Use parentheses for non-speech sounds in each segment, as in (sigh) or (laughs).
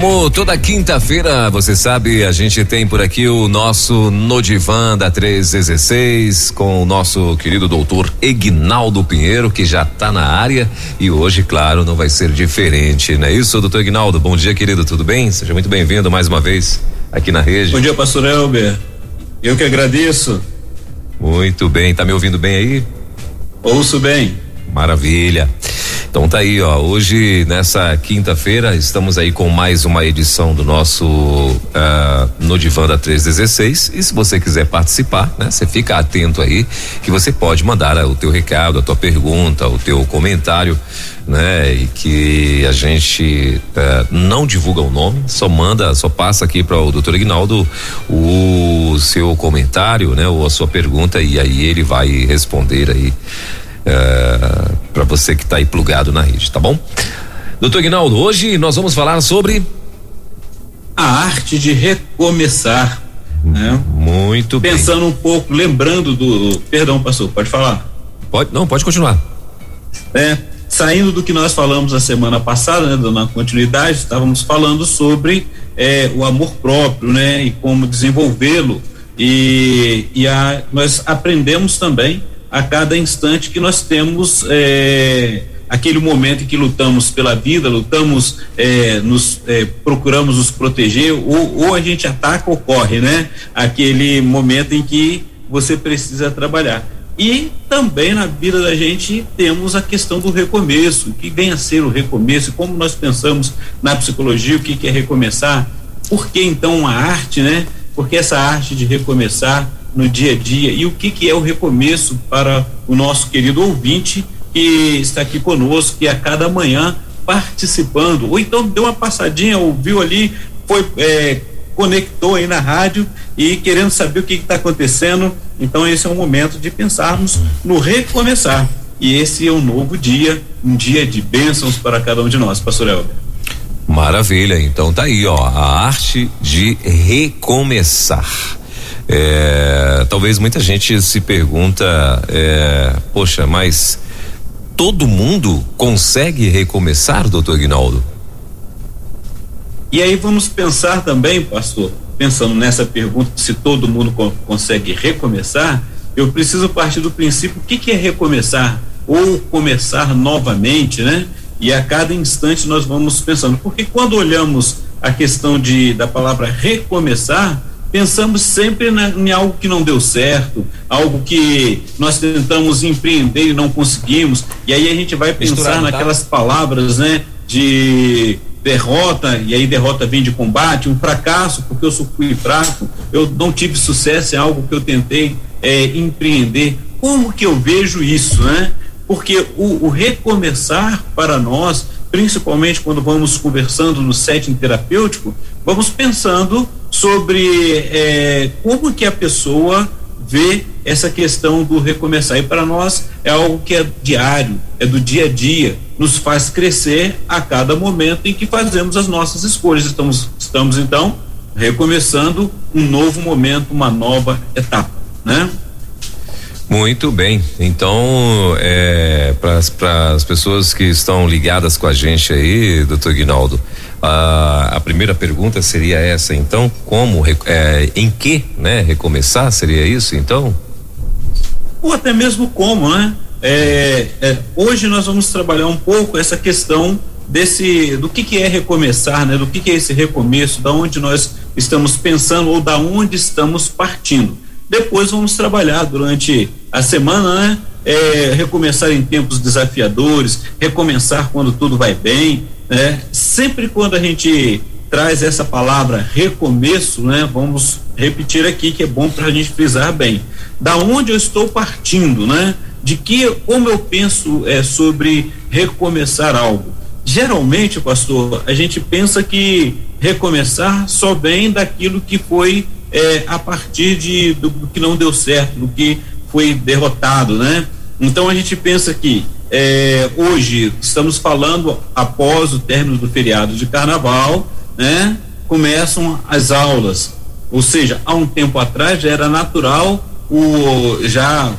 Como toda quinta-feira, você sabe, a gente tem por aqui o nosso Nodivan da 316 com o nosso querido doutor Egnaldo Pinheiro, que já está na área e hoje, claro, não vai ser diferente, não é isso, doutor Egnaldo? Bom dia, querido, tudo bem? Seja muito bem-vindo mais uma vez aqui na rede. Bom dia, pastor Elber. Eu que agradeço. Muito bem, tá me ouvindo bem aí? Ouço bem. Maravilha. Então tá aí, ó. Hoje, nessa quinta-feira, estamos aí com mais uma edição do nosso uh, No Divã da 316. E se você quiser participar, né? Você fica atento aí que você pode mandar uh, o teu recado, a tua pergunta, o teu comentário, né? E que a gente uh, não divulga o nome, só manda, só passa aqui para o doutor Ignaldo o seu comentário, né? Ou a sua pergunta e aí ele vai responder aí é, para você que está aí plugado na rede, tá bom? Doutor Guinaldo, hoje nós vamos falar sobre a arte de recomeçar. Né? Muito bem. Pensando um pouco, lembrando do. Perdão, pastor, pode falar? Pode, não, pode continuar. É, saindo do que nós falamos na semana passada, né, dando continuidade, estávamos falando sobre é, o amor próprio, né, e como desenvolvê-lo. E, e a, nós aprendemos também a cada instante que nós temos é, aquele momento em que lutamos pela vida, lutamos, é, nos é, procuramos nos proteger, ou, ou a gente ataca ou corre, né? Aquele momento em que você precisa trabalhar. E também na vida da gente temos a questão do recomeço, o que vem a ser o recomeço, como nós pensamos na psicologia, o que, que é recomeçar, por que então a arte, né? Porque essa arte de recomeçar no dia a dia e o que, que é o recomeço para o nosso querido ouvinte que está aqui conosco, que a cada manhã participando, ou então deu uma passadinha, ouviu ali, foi é, conectou aí na rádio e querendo saber o que está acontecendo. Então esse é o momento de pensarmos no recomeçar. E esse é um novo dia, um dia de bênçãos para cada um de nós, pastor Elber. Maravilha, então tá aí, ó, a arte de recomeçar. É, talvez muita gente se pergunta, é, poxa, mas todo mundo consegue recomeçar, doutor Guinaldo? E aí vamos pensar também, pastor, pensando nessa pergunta, se todo mundo co consegue recomeçar, eu preciso partir do princípio, o que, que é recomeçar? Ou começar novamente, né? E a cada instante nós vamos pensando, porque quando olhamos a questão de, da palavra recomeçar, pensamos sempre na, em algo que não deu certo, algo que nós tentamos empreender e não conseguimos, e aí a gente vai pensar Misturado, naquelas tá? palavras, né, de derrota, e aí derrota vem de combate, um fracasso, porque eu fui fraco, eu não tive sucesso em algo que eu tentei é, empreender. Como que eu vejo isso, né? Porque o, o recomeçar para nós, principalmente quando vamos conversando no setting terapêutico, vamos pensando sobre é, como que a pessoa vê essa questão do recomeçar. E para nós é algo que é diário, é do dia a dia, nos faz crescer a cada momento em que fazemos as nossas escolhas. Estamos, estamos então recomeçando um novo momento, uma nova etapa, né? Muito bem. Então, é, para as pessoas que estão ligadas com a gente aí, doutor Guinaldo, a, a primeira pergunta seria essa, então, como, é, em que, né, recomeçar, seria isso, então? Ou até mesmo como, né? É, é, hoje nós vamos trabalhar um pouco essa questão desse, do que que é recomeçar, né? Do que que é esse recomeço, da onde nós estamos pensando ou da onde estamos partindo. Depois vamos trabalhar durante a semana, né? É, recomeçar em tempos desafiadores, recomeçar quando tudo vai bem, né? Sempre quando a gente traz essa palavra recomeço, né? Vamos repetir aqui que é bom para a gente frisar bem. Da onde eu estou partindo, né? De que como eu penso é, sobre recomeçar algo. Geralmente, pastor, a gente pensa que recomeçar só vem daquilo que foi é, a partir de, do, do, que não deu certo, do que foi derrotado, né? Então a gente pensa que é, hoje estamos falando após o término do feriado de carnaval, né? Começam as aulas, ou seja, há um tempo atrás já era natural o já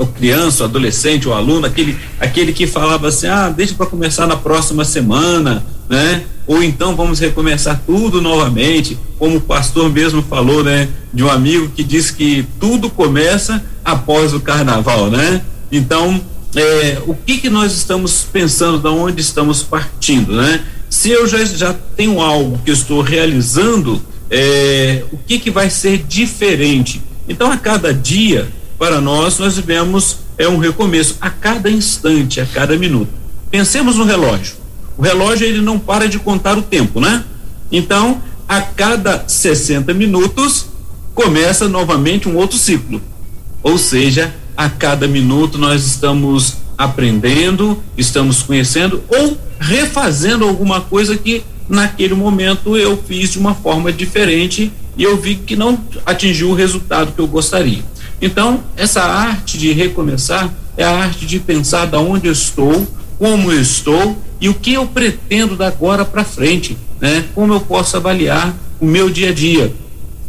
o, criança, o adolescente, o aluno, aquele aquele que falava assim, ah, deixa para começar na próxima semana, né? Ou então vamos recomeçar tudo novamente, como o pastor mesmo falou, né? De um amigo que disse que tudo começa após o carnaval, né? Então é, o que que nós estamos pensando, da onde estamos partindo, né? Se eu já, já tenho algo que eu estou realizando, é, o que que vai ser diferente? Então, a cada dia, para nós, nós vivemos é um recomeço, a cada instante, a cada minuto. Pensemos no relógio. O relógio ele não para de contar o tempo, né? Então, a cada 60 minutos começa novamente um outro ciclo. Ou seja, a cada minuto nós estamos aprendendo, estamos conhecendo ou refazendo alguma coisa que naquele momento eu fiz de uma forma diferente e eu vi que não atingiu o resultado que eu gostaria. Então, essa arte de recomeçar é a arte de pensar da onde eu estou, como eu estou e o que eu pretendo da agora para frente, né? Como eu posso avaliar o meu dia a dia.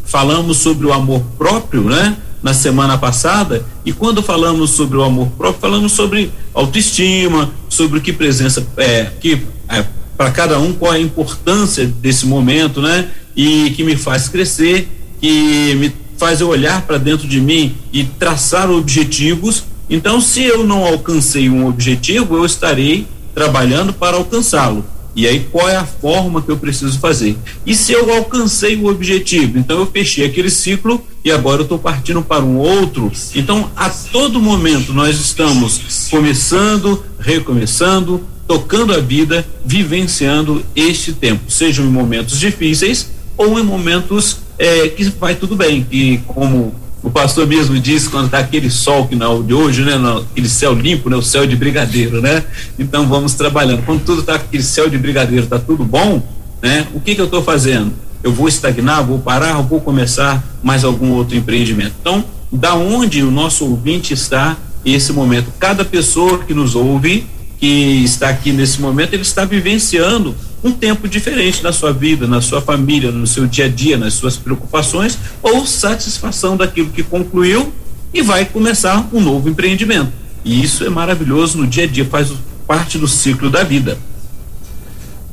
Falamos sobre o amor próprio, né? na semana passada, e quando falamos sobre o amor próprio, falamos sobre autoestima, sobre que presença é, que é, para cada um qual é a importância desse momento, né? E que me faz crescer, que me faz eu olhar para dentro de mim e traçar objetivos. Então, se eu não alcancei um objetivo, eu estarei trabalhando para alcançá-lo. E aí, qual é a forma que eu preciso fazer? E se eu alcancei o objetivo? Então, eu fechei aquele ciclo e agora eu estou partindo para um outro. Então, a todo momento, nós estamos começando, recomeçando, tocando a vida, vivenciando este tempo, sejam em momentos difíceis ou em momentos é, que vai tudo bem. E como o pastor mesmo disse quando está aquele sol que não é de hoje, né? aquele céu limpo, né? O céu de brigadeiro, né? Então vamos trabalhando. Quando tudo está aquele céu de brigadeiro, está tudo bom, né? O que que eu estou fazendo? Eu vou estagnar, vou parar, ou vou começar mais algum outro empreendimento. Então, da onde o nosso ouvinte está esse momento? Cada pessoa que nos ouve, que está aqui nesse momento, ele está vivenciando um tempo diferente na sua vida, na sua família, no seu dia a dia, nas suas preocupações ou satisfação daquilo que concluiu e vai começar um novo empreendimento. E isso é maravilhoso no dia a dia, faz parte do ciclo da vida.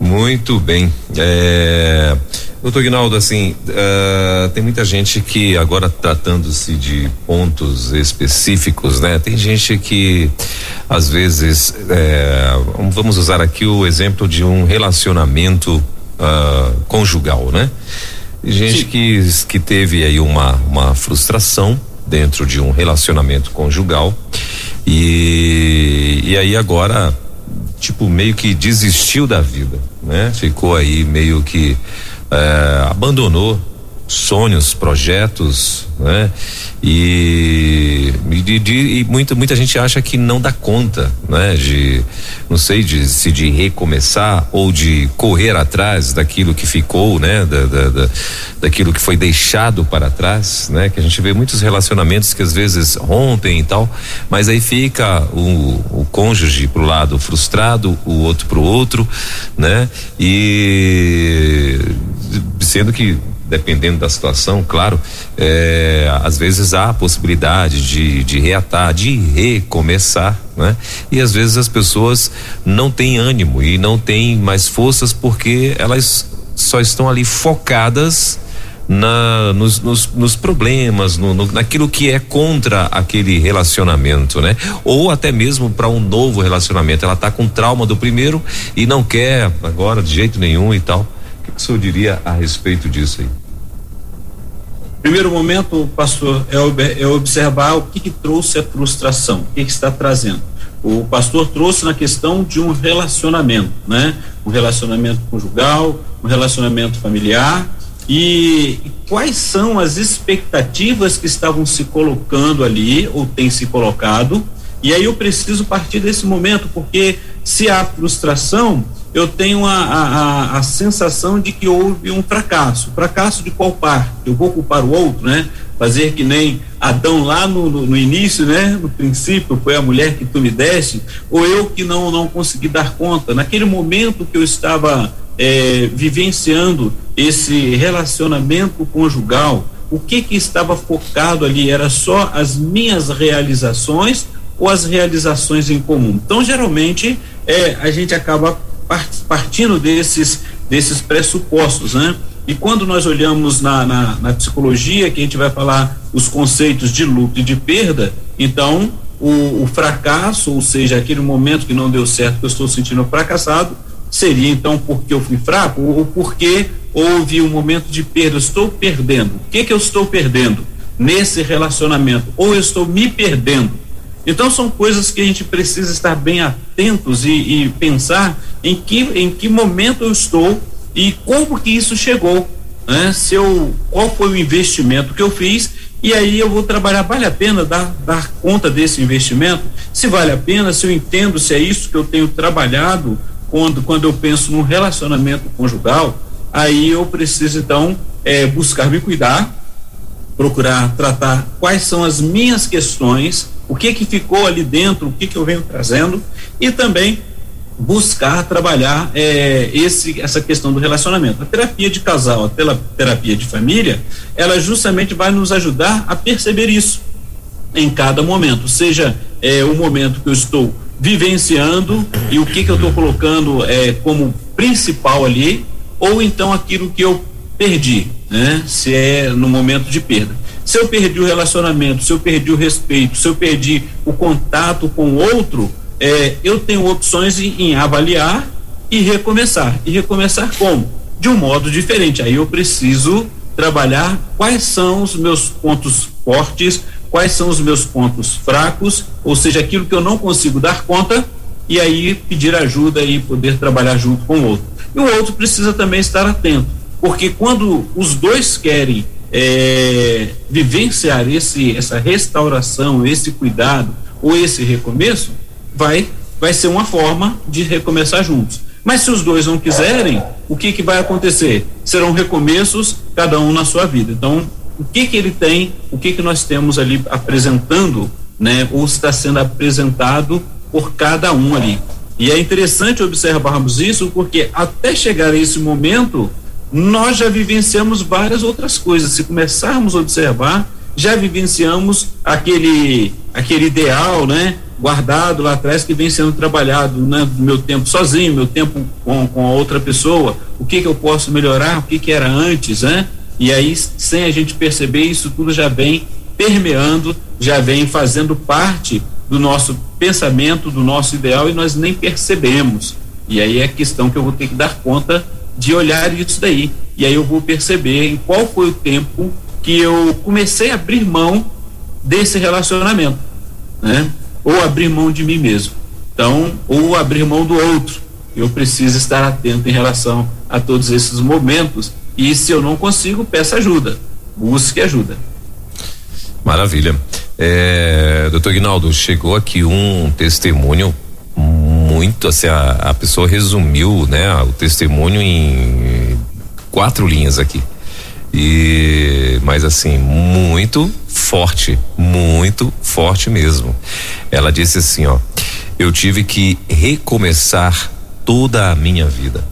Muito bem. É... Doutor Guinaldo, assim, uh, tem muita gente que agora tratando-se de pontos específicos, né? Tem gente que às vezes, é, vamos usar aqui o exemplo de um relacionamento uh, conjugal, né? Tem gente que, que teve aí uma, uma frustração dentro de um relacionamento conjugal e, e aí agora tipo meio que desistiu da vida, né? Ficou aí meio que é, abandonou sonhos, projetos, né? E, de, de, e, muita, muita gente acha que não dá conta, né? De, não sei, de, se de recomeçar ou de correr atrás daquilo que ficou, né? Da, da, da, daquilo que foi deixado para trás, né? Que a gente vê muitos relacionamentos que às vezes rompem e tal, mas aí fica o, o cônjuge pro lado frustrado, o outro pro outro, né? E sendo que dependendo da situação, claro, é, às vezes há a possibilidade de, de reatar, de recomeçar, né? E às vezes as pessoas não têm ânimo e não têm mais forças porque elas só estão ali focadas na, nos, nos, nos problemas, no, no, naquilo que é contra aquele relacionamento, né? Ou até mesmo para um novo relacionamento. Ela está com trauma do primeiro e não quer agora de jeito nenhum e tal que o senhor diria a respeito disso aí? Primeiro momento, pastor, é, é observar o que, que trouxe a frustração, o que, que está trazendo. O pastor trouxe na questão de um relacionamento, né? Um relacionamento conjugal, um relacionamento familiar. E, e quais são as expectativas que estavam se colocando ali, ou têm se colocado, e aí eu preciso partir desse momento, porque se há frustração, eu tenho a, a, a, sensação de que houve um fracasso. Fracasso de qual parte? Eu vou culpar o outro, né? Fazer que nem Adão lá no, no, no, início, né? No princípio, foi a mulher que tu me deste, ou eu que não, não consegui dar conta. Naquele momento que eu estava é, vivenciando esse relacionamento conjugal, o que que estava focado ali? Era só as minhas realizações ou as realizações em comum? Então, geralmente, é, a gente acaba partindo desses, desses pressupostos, né? E quando nós olhamos na, na, na, psicologia, que a gente vai falar os conceitos de luto e de perda, então o, o, fracasso, ou seja, aquele momento que não deu certo, que eu estou sentindo fracassado, seria então porque eu fui fraco ou porque houve um momento de perda, estou perdendo. O que que eu estou perdendo nesse relacionamento? Ou eu estou me perdendo? Então são coisas que a gente precisa estar bem atentos e, e pensar em que em que momento eu estou e como que isso chegou, né? Se eu, qual foi o investimento que eu fiz e aí eu vou trabalhar, vale a pena dar, dar conta desse investimento? Se vale a pena, se eu entendo se é isso que eu tenho trabalhado quando, quando eu penso num relacionamento conjugal, aí eu preciso então é, buscar me cuidar, procurar tratar quais são as minhas questões, o que que ficou ali dentro, o que que eu venho trazendo e também buscar trabalhar é, esse, essa questão do relacionamento. A terapia de casal, a terapia de família, ela justamente vai nos ajudar a perceber isso em cada momento, seja é, o momento que eu estou vivenciando e o que que eu estou colocando é, como principal ali, ou então aquilo que eu perdi, né? Se é no momento de perda. Se eu perdi o relacionamento, se eu perdi o respeito, se eu perdi o contato com o outro, é, eu tenho opções em, em avaliar e recomeçar. E recomeçar como? De um modo diferente. Aí eu preciso trabalhar quais são os meus pontos fortes, quais são os meus pontos fracos, ou seja, aquilo que eu não consigo dar conta, e aí pedir ajuda e poder trabalhar junto com o outro. E o outro precisa também estar atento, porque quando os dois querem é, vivenciar esse, essa restauração, esse cuidado ou esse recomeço, vai vai ser uma forma de recomeçar juntos. Mas se os dois não quiserem, o que que vai acontecer? Serão recomeços, cada um na sua vida. Então, o que que ele tem, o que que nós temos ali apresentando, né? Ou está sendo apresentado por cada um ali. E é interessante observarmos isso porque até chegar a esse momento, nós já vivenciamos várias outras coisas. Se começarmos a observar, já vivenciamos aquele aquele ideal, né? guardado lá atrás que vem sendo trabalhado, né? Meu tempo sozinho, meu tempo com, com a outra pessoa, o que que eu posso melhorar, o que que era antes, né? E aí, sem a gente perceber, isso tudo já vem permeando, já vem fazendo parte do nosso pensamento, do nosso ideal e nós nem percebemos. E aí é a questão que eu vou ter que dar conta de olhar isso daí. E aí eu vou perceber em qual foi o tempo que eu comecei a abrir mão desse relacionamento, né? ou abrir mão de mim mesmo. Então, ou abrir mão do outro. Eu preciso estar atento em relação a todos esses momentos. E se eu não consigo, peça ajuda. Busque ajuda. Maravilha. É, doutor Guinaldo, chegou aqui um testemunho muito, assim, a, a pessoa resumiu, né, o testemunho em quatro linhas aqui. E, mas assim, muito forte, muito forte mesmo. Ela disse assim, ó: "Eu tive que recomeçar toda a minha vida.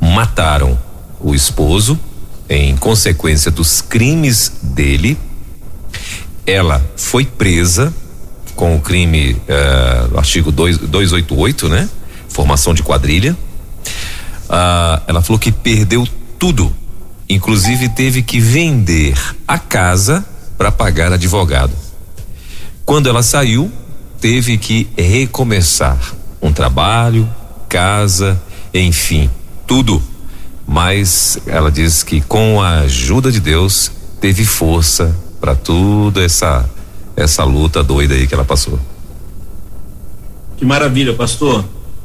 Mataram o esposo em consequência dos crimes dele. Ela foi presa com o crime, uh, artigo 288, né? Formação de quadrilha. Uh, ela falou que perdeu tudo Inclusive teve que vender a casa para pagar advogado. Quando ela saiu, teve que recomeçar um trabalho, casa, enfim, tudo. Mas ela diz que com a ajuda de Deus teve força para toda essa essa luta doida aí que ela passou. Que maravilha, pastor.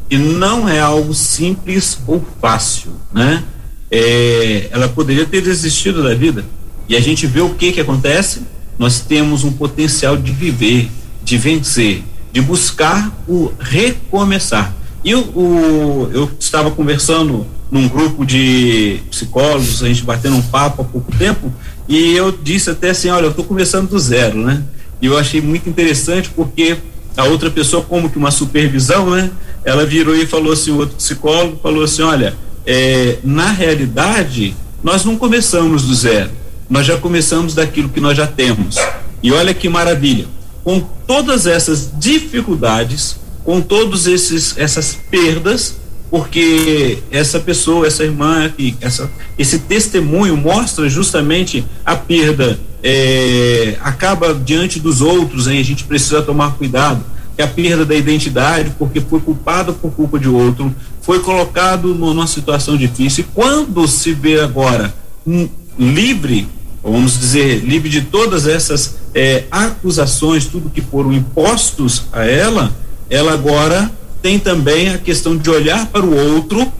E não é algo simples ou fácil, né? é, ela poderia ter desistido da vida. E a gente vê o que que acontece. Nós temos um potencial de viver, de vencer, de buscar o recomeçar. E o, o, eu estava conversando num grupo de psicólogos, a gente batendo um papo há pouco tempo, E eu disse até assim, olha, eu estou começando do zero, né? E eu achei muito interessante porque a outra pessoa, como que uma supervisão, né? Ela virou e falou assim, o outro psicólogo falou assim, olha, é, na realidade, nós não começamos do zero, nós já começamos daquilo que nós já temos. E olha que maravilha, com todas essas dificuldades, com todos esses essas perdas, porque essa pessoa, essa irmã essa, esse testemunho mostra justamente a perda, é, acaba diante dos outros, hein? a gente precisa tomar cuidado, é a perda da identidade, porque foi culpado por culpa de outro, foi colocado numa situação difícil. E quando se vê agora um, livre, vamos dizer, livre de todas essas é, acusações, tudo que foram impostos a ela, ela agora tem também a questão de olhar para o outro,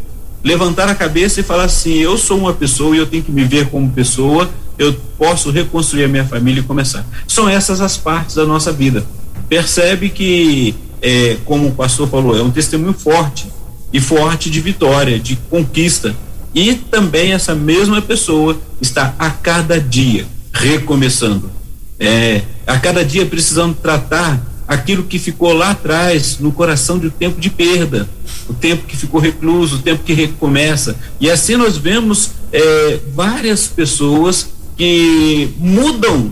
levantar a cabeça e falar assim: eu sou uma pessoa e eu tenho que me ver como pessoa, eu posso reconstruir a minha família e começar. São essas as partes da nossa vida. Percebe que, é, como o pastor falou, é um testemunho forte e forte de vitória, de conquista. E também essa mesma pessoa está a cada dia recomeçando, é, a cada dia precisando tratar aquilo que ficou lá atrás no coração de um tempo de perda, o tempo que ficou recluso, o tempo que recomeça. E assim nós vemos é, várias pessoas que mudam,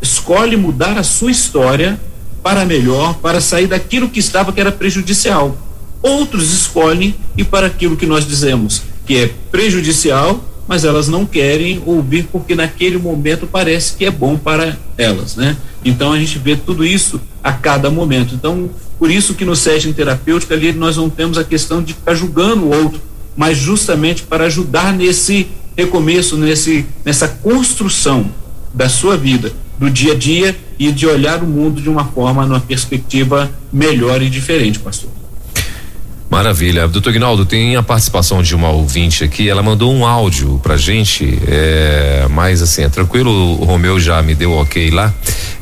escolhem mudar a sua história para melhor, para sair daquilo que estava que era prejudicial. Outros escolhem e para aquilo que nós dizemos que é prejudicial, mas elas não querem ouvir porque naquele momento parece que é bom para elas, né? Então a gente vê tudo isso a cada momento. Então, por isso que no setting terapêutico ali nós não temos a questão de ficar julgando o outro, mas justamente para ajudar nesse recomeço, nesse nessa construção da sua vida, do dia a dia e de olhar o mundo de uma forma, numa perspectiva melhor e diferente, pastor. Maravilha. Doutor Guinaldo, tem a participação de uma ouvinte aqui, ela mandou um áudio pra gente, é, mas assim, é tranquilo, o Romeu já me deu ok lá,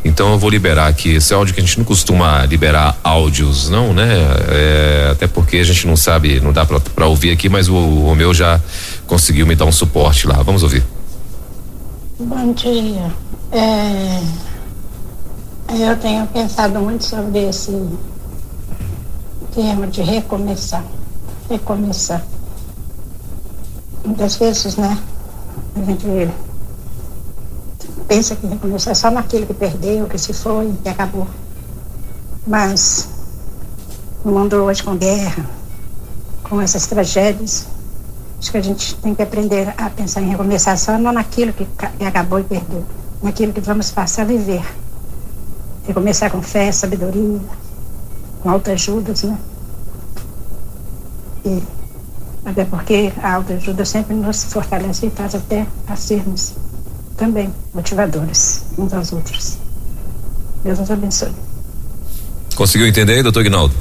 então eu vou liberar aqui esse áudio que a gente não costuma liberar áudios, não, né? É, até porque a gente não sabe, não dá pra, ouvir aqui, mas o, o Romeu já conseguiu me dar um suporte lá. Vamos ouvir. Bom dia. É, eu tenho pensado muito sobre esse termo de recomeçar. Recomeçar. Muitas vezes, né? A gente pensa que recomeçar só naquilo que perdeu, que se foi, que acabou. Mas no mundo hoje com guerra, com essas tragédias, acho que a gente tem que aprender a pensar em recomeçar só não naquilo que, que acabou e perdeu, naquilo que vamos passar a viver. Recomeçar com fé, sabedoria, autoajudas, né? E, até porque a autoajuda sempre nos fortalece e faz até a sermos também motivadores uns aos outros. Deus nos abençoe. Conseguiu entender, doutor Ignaldo?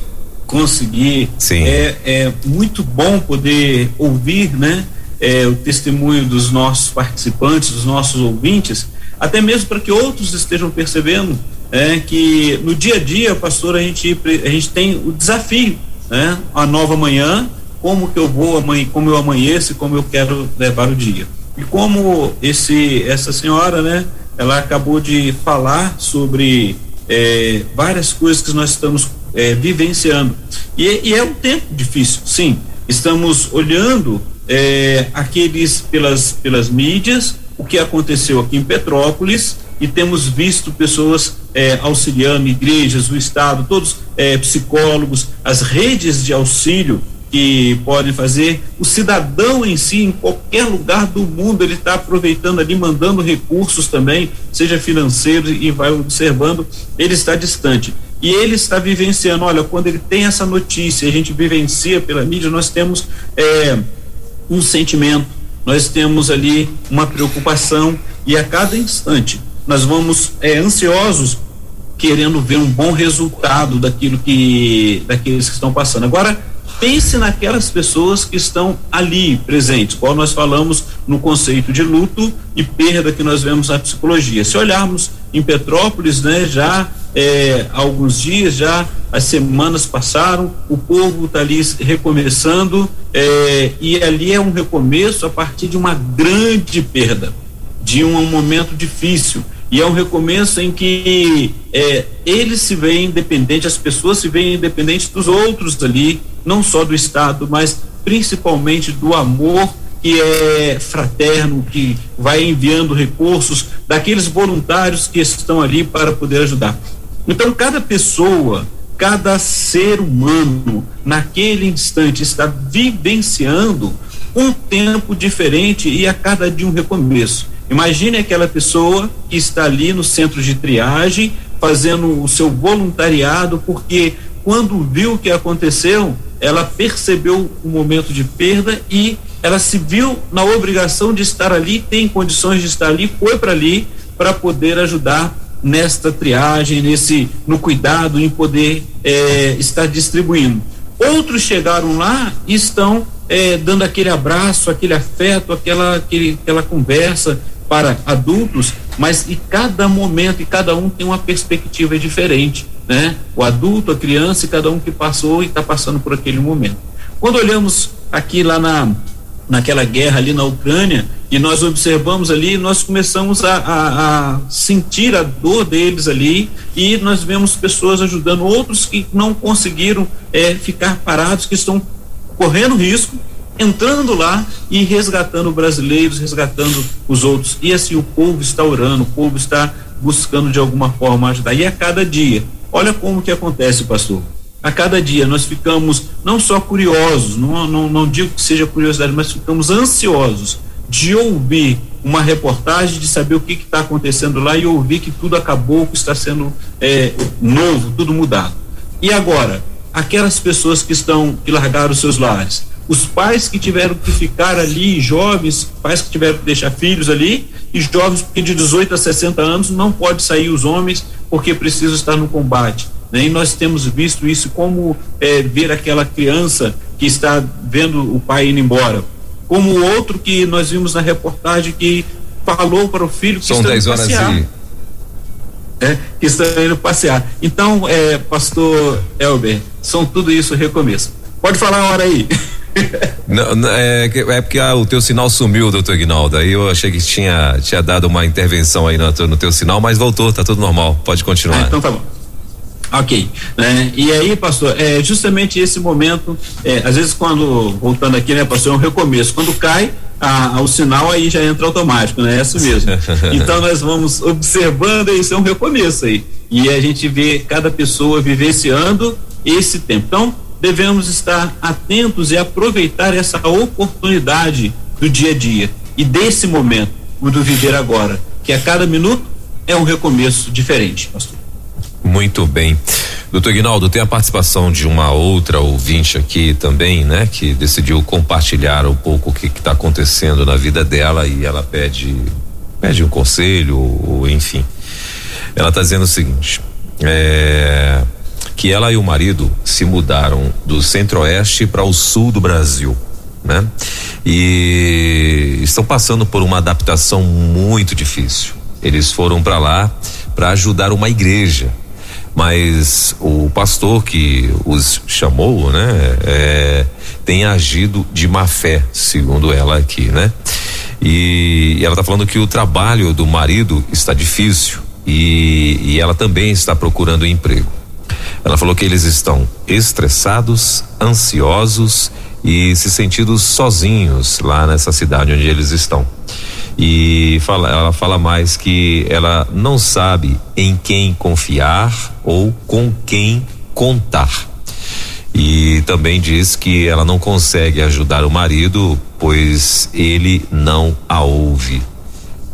Consegui. Sim. É, é muito bom poder ouvir, né? É, o testemunho dos nossos participantes, dos nossos ouvintes, até mesmo para que outros estejam percebendo é que no dia a dia, pastor, a gente, a gente tem o desafio, né? A nova manhã, como que eu vou amanhã, como eu amanheço como eu quero levar o dia. E como esse essa senhora, né? Ela acabou de falar sobre é, várias coisas que nós estamos é, vivenciando. E, e, é um tempo difícil, sim. Estamos olhando é, aqueles pelas, pelas mídias, o que aconteceu aqui em Petrópolis, e temos visto pessoas é, auxiliando, igrejas, o Estado, todos é, psicólogos, as redes de auxílio que podem fazer, o cidadão em si, em qualquer lugar do mundo, ele está aproveitando ali, mandando recursos também, seja financeiros, e vai observando, ele está distante. E ele está vivenciando, olha, quando ele tem essa notícia, a gente vivencia pela mídia, nós temos é, um sentimento, nós temos ali uma preocupação, e a cada instante nós vamos é, ansiosos querendo ver um bom resultado daquilo que daqueles que estão passando. Agora pense naquelas pessoas que estão ali presentes, qual nós falamos no conceito de luto e perda que nós vemos na psicologia. Se olharmos em Petrópolis, né, já é, alguns dias, já as semanas passaram, o povo está ali recomeçando é, e ali é um recomeço a partir de uma grande perda de um momento difícil. E é um recomeço em que é, eles se veem independentes, as pessoas se veem independentes dos outros ali, não só do Estado, mas principalmente do amor que é fraterno, que vai enviando recursos daqueles voluntários que estão ali para poder ajudar. Então, cada pessoa, cada ser humano, naquele instante, está vivenciando um tempo diferente e a cada dia um recomeço. Imagine aquela pessoa que está ali no centro de triagem, fazendo o seu voluntariado, porque quando viu o que aconteceu, ela percebeu o momento de perda e ela se viu na obrigação de estar ali, tem condições de estar ali, foi para ali para poder ajudar nesta triagem, nesse no cuidado, em poder é, estar distribuindo. Outros chegaram lá e estão é, dando aquele abraço, aquele afeto, aquela, aquele, aquela conversa para adultos, mas e cada momento e cada um tem uma perspectiva diferente, né? O adulto, a criança e cada um que passou e está passando por aquele momento. Quando olhamos aqui lá na naquela guerra ali na Ucrânia e nós observamos ali, nós começamos a, a, a, sentir a dor deles ali e nós vemos pessoas ajudando outros que não conseguiram é, ficar parados, que estão correndo risco, entrando lá e resgatando brasileiros, resgatando os outros. E assim o povo está orando, o povo está buscando de alguma forma ajudar. E a cada dia, olha como que acontece, pastor a cada dia nós ficamos não só curiosos, não, não, não digo que seja curiosidade, mas ficamos ansiosos de ouvir uma reportagem, de saber o que está acontecendo lá e ouvir que tudo acabou, que está sendo é, novo, tudo mudado. E agora, aquelas pessoas que estão, que largaram seus lares, os pais que tiveram que ficar ali, jovens, pais que tiveram que deixar filhos ali, e jovens porque de 18 a 60 anos não pode sair os homens porque precisam estar no combate né? E nós temos visto isso como é, ver aquela criança que está vendo o pai indo embora, como o outro que nós vimos na reportagem que falou para o filho que São está 10 horas passear. E... É, que está indo passear. Então, é, pastor Elber, são tudo isso recomeço. Pode falar a hora aí. (laughs) (laughs) Não, é, é, porque ah, o teu sinal sumiu, doutor Ignaldo. Aí eu achei que tinha, tinha dado uma intervenção aí no, no teu sinal, mas voltou, tá tudo normal. Pode continuar. Ah, então tá bom. Ok, né? E aí, pastor, é justamente esse momento, é, às vezes quando, voltando aqui, né, pastor, é um recomeço, quando cai, a, o sinal aí já entra automático, né? É isso mesmo. (laughs) Então nós vamos observando isso é um recomeço aí. E a gente vê cada pessoa vivenciando esse tempo. Então, devemos estar atentos e aproveitar essa oportunidade do dia a dia e desse momento, do viver agora, que a cada minuto é um recomeço diferente, pastor. Muito bem. Doutor Guinaldo, tem a participação de uma outra ouvinte aqui também, né? Que decidiu compartilhar um pouco o que está acontecendo na vida dela e ela pede pede um conselho ou, enfim. Ela está dizendo o seguinte, é, que ela e o marido se mudaram do centro-oeste para o sul do Brasil, né? E estão passando por uma adaptação muito difícil. Eles foram para lá para ajudar uma igreja mas o pastor que os chamou, né, é, tem agido de má fé, segundo ela aqui, né? E, e ela está falando que o trabalho do marido está difícil e, e ela também está procurando emprego. Ela falou que eles estão estressados, ansiosos e se sentindo sozinhos lá nessa cidade onde eles estão. E fala, ela fala mais que ela não sabe em quem confiar ou com quem contar. E também diz que ela não consegue ajudar o marido, pois ele não a ouve.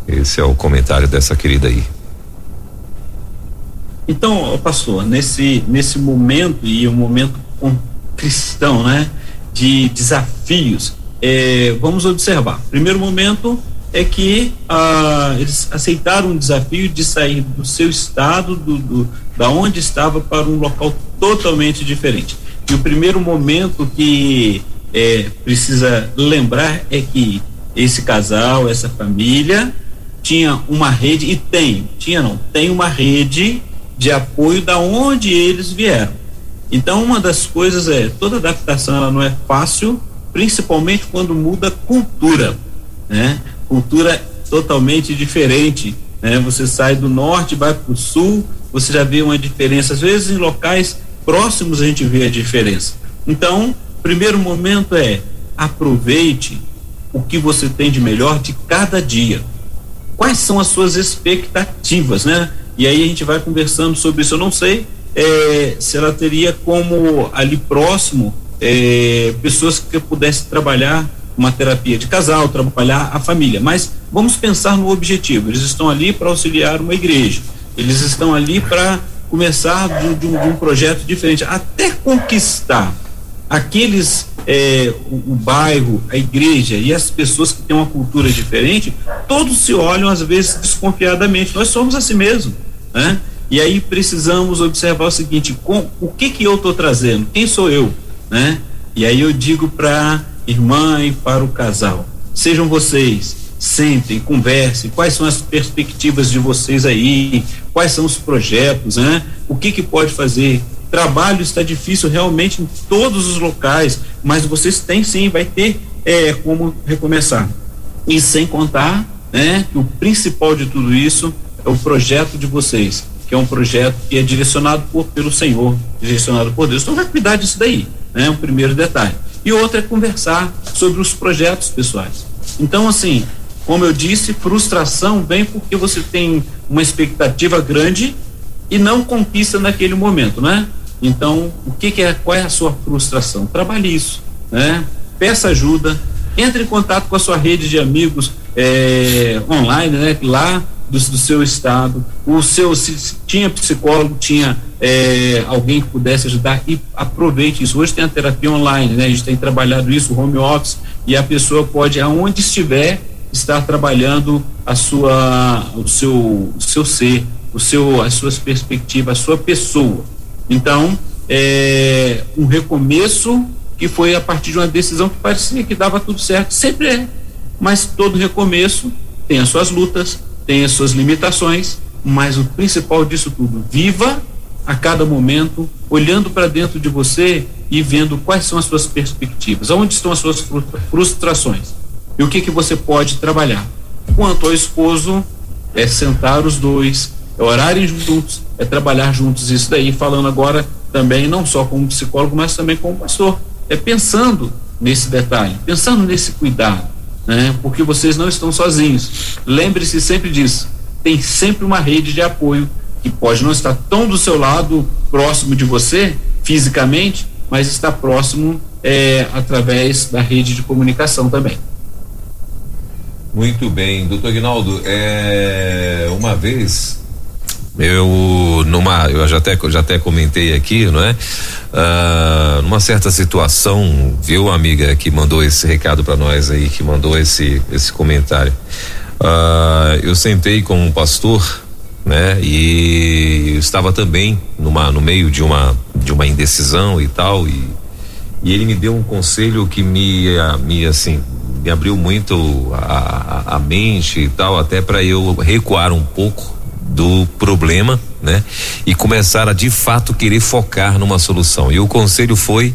Esse é o comentário dessa querida aí. Então, pastor, nesse nesse momento e um momento cristão, né, de desafios, eh, vamos observar. Primeiro momento, é que ah, eles aceitaram o desafio de sair do seu estado, do, do, da onde estava, para um local totalmente diferente. E o primeiro momento que é, precisa lembrar é que esse casal, essa família, tinha uma rede, e tem, tinha não, tem uma rede de apoio da onde eles vieram. Então, uma das coisas é, toda adaptação ela não é fácil, principalmente quando muda cultura, né? cultura totalmente diferente. Né? Você sai do norte, vai para o sul, você já vê uma diferença. Às vezes em locais próximos a gente vê a diferença. Então, primeiro momento é aproveite o que você tem de melhor de cada dia. Quais são as suas expectativas, né? E aí a gente vai conversando sobre isso. Eu não sei é, se ela teria como ali próximo é, pessoas que pudessem trabalhar uma terapia de casal, trabalhar a família. Mas vamos pensar no objetivo. Eles estão ali para auxiliar uma igreja. Eles estão ali para começar de, de, um, de, um, projeto diferente, até conquistar aqueles é, o, o, bairro, a igreja e as pessoas que têm uma cultura diferente, todos se olham às vezes desconfiadamente. Nós somos assim mesmo, né? E aí precisamos observar o seguinte: com, o que que eu estou trazendo? Quem sou eu, né? E aí eu digo para irmã e para o casal: sejam vocês, sentem, conversem, quais são as perspectivas de vocês aí, quais são os projetos, né? O que que pode fazer? Trabalho está difícil realmente em todos os locais, mas vocês têm sim, vai ter é, como recomeçar. E sem contar, né, que o principal de tudo isso é o projeto de vocês, que é um projeto que é direcionado por, pelo Senhor, direcionado por Deus. Então vai cuidar disso daí, né? Um primeiro detalhe. E outro é conversar sobre os projetos pessoais. Então, assim, como eu disse, frustração vem porque você tem uma expectativa grande e não conquista naquele momento, né? Então, o que, que, é, qual é a sua frustração? Trabalhe isso, né? Peça ajuda, entre em contato com a sua rede de amigos é, online, né? Lá do, do, seu estado, o seu se, tinha psicólogo, tinha é, alguém que pudesse ajudar e aproveite isso. Hoje tem a terapia online, né? A gente tem trabalhado isso, home office, e a pessoa pode, aonde estiver, estar trabalhando a sua, o seu, o seu ser, o seu, as suas perspectivas, a sua pessoa. Então, é um recomeço que foi a partir de uma decisão que parecia que dava tudo certo, sempre é, mas todo recomeço tem as suas lutas, tem as suas limitações, mas o principal disso tudo, viva a cada momento, olhando para dentro de você e vendo quais são as suas perspectivas, onde estão as suas frustrações e o que que você pode trabalhar. Quanto ao esposo, é sentar os dois, é orarem juntos, é trabalhar juntos. Isso daí, falando agora também, não só como psicólogo, mas também como pastor. É pensando nesse detalhe, pensando nesse cuidado, né? Porque vocês não estão sozinhos. Lembre-se sempre disso. Tem sempre uma rede de apoio que pode não estar tão do seu lado, próximo de você, fisicamente, mas está próximo é, através da rede de comunicação também. Muito bem, doutor Guinaldo, é, uma vez eu numa eu já até já até comentei aqui não é? Uh, numa certa situação viu amiga que mandou esse recado para nós aí que mandou esse esse comentário. Uh, eu sentei com um pastor né e estava também numa no meio de uma de uma indecisão e tal e e ele me deu um conselho que me me assim me abriu muito a, a, a mente e tal, até para eu recuar um pouco do problema, né? E começar a de fato querer focar numa solução. E o conselho foi,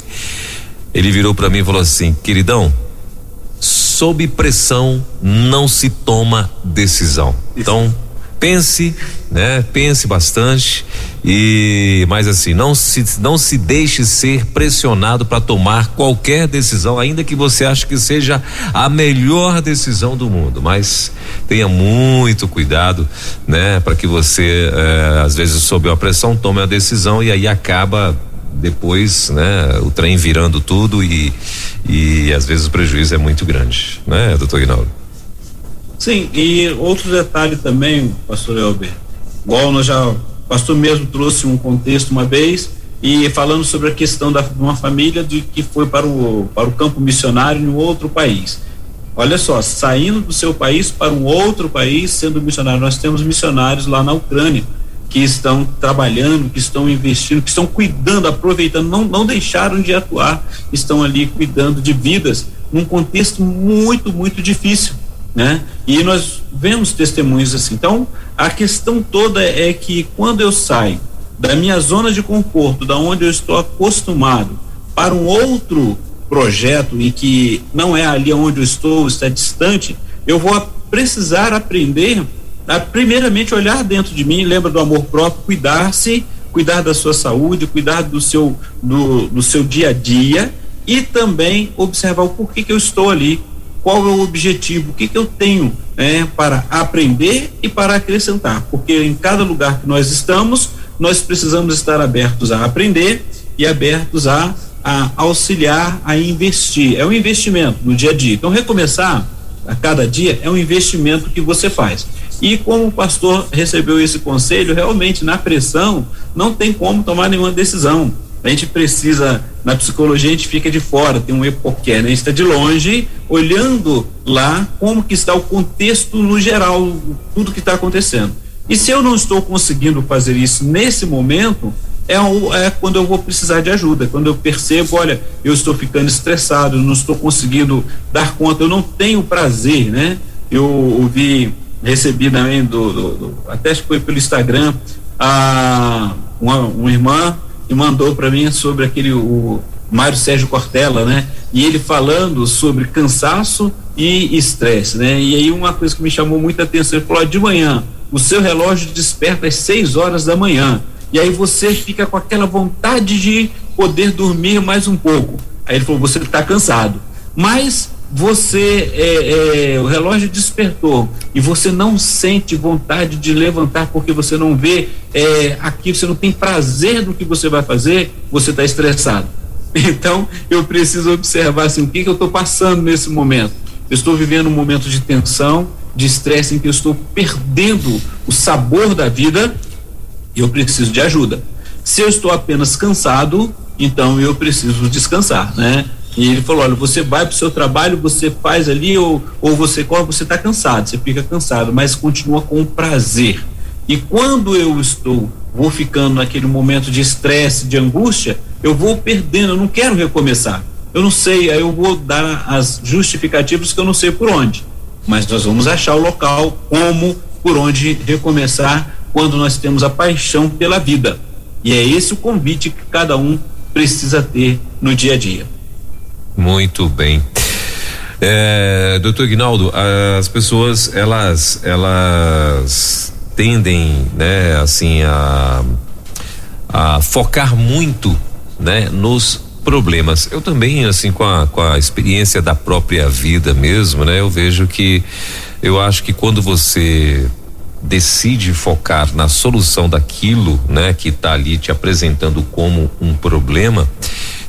ele virou para mim e falou assim, queridão, sob pressão não se toma decisão. Então pense, né? Pense bastante e mas assim, não se não se deixe ser pressionado para tomar qualquer decisão, ainda que você ache que seja a melhor decisão do mundo, mas tenha muito cuidado, né, para que você eh, às vezes sob a pressão tome a decisão e aí acaba depois, né, o trem virando tudo e e às vezes o prejuízo é muito grande, né, doutor Guinaldo? Sim, e outro detalhe também, pastor Elber, igual nós já, o pastor mesmo trouxe um contexto uma vez, e falando sobre a questão da, de uma família de que foi para o, para o campo missionário em outro país. Olha só, saindo do seu país para um outro país, sendo missionário, nós temos missionários lá na Ucrânia que estão trabalhando, que estão investindo, que estão cuidando, aproveitando, não, não deixaram de atuar, estão ali cuidando de vidas num contexto muito, muito difícil né? E nós vemos testemunhos assim. Então, a questão toda é que quando eu saio da minha zona de conforto, da onde eu estou acostumado, para um outro projeto em que não é ali onde eu estou, está distante, eu vou precisar aprender a primeiramente olhar dentro de mim, lembra do amor próprio, cuidar-se, cuidar da sua saúde, cuidar do seu do, do seu dia a dia e também observar o porquê que eu estou ali, qual é o objetivo, o que que eu tenho né, para aprender e para acrescentar, porque em cada lugar que nós estamos, nós precisamos estar abertos a aprender e abertos a, a auxiliar, a investir. É um investimento no dia a dia. Então, recomeçar a cada dia é um investimento que você faz. E como o pastor recebeu esse conselho, realmente na pressão não tem como tomar nenhuma decisão. A gente precisa, na psicologia a gente fica de fora, tem um epoqué, né? A gente está de longe, olhando lá como que está o contexto no geral, tudo que está acontecendo. E se eu não estou conseguindo fazer isso nesse momento, é, é, quando eu vou precisar de ajuda, quando eu percebo, olha, eu estou ficando estressado, não estou conseguindo dar conta, eu não tenho prazer, né? Eu ouvi recebi também do, do, do até acho que foi pelo Instagram a uma, uma irmã que mandou para mim sobre aquele o Mário Sérgio Cortella, né? E ele falando sobre cansaço e estresse, né? E aí uma coisa que me chamou muita atenção, ele falou: de manhã, o seu relógio desperta às 6 horas da manhã. E aí você fica com aquela vontade de poder dormir mais um pouco. Aí ele falou: você está cansado. Mas você é, é, o relógio despertou e você não sente vontade de levantar porque você não vê é, aqui, você não tem prazer no que você vai fazer, você está estressado. (laughs) Então eu preciso observar assim, o que, que eu estou passando nesse momento. Eu estou vivendo um momento de tensão, de estresse em que eu estou perdendo o sabor da vida e eu preciso de ajuda. Se eu estou apenas cansado, então eu preciso descansar, né? E ele falou: olha, você vai para o seu trabalho, você faz ali, ou, ou você corre, você está cansado, você fica cansado, mas continua com prazer. E quando eu estou, vou ficando naquele momento de estresse, de angústia, eu vou perdendo, eu não quero recomeçar. Eu não sei, aí eu vou dar as justificativas que eu não sei por onde. Mas nós vamos achar o local, como, por onde recomeçar, quando nós temos a paixão pela vida. E é esse o convite que cada um precisa ter no dia a dia. Muito bem. É, doutor Ignaldo, as pessoas elas elas tendem, né, assim a, a focar muito, né, nos problemas. Eu também, assim, com a, com a experiência da própria vida mesmo, né, eu vejo que eu acho que quando você decide focar na solução daquilo, né, que está ali te apresentando como um problema,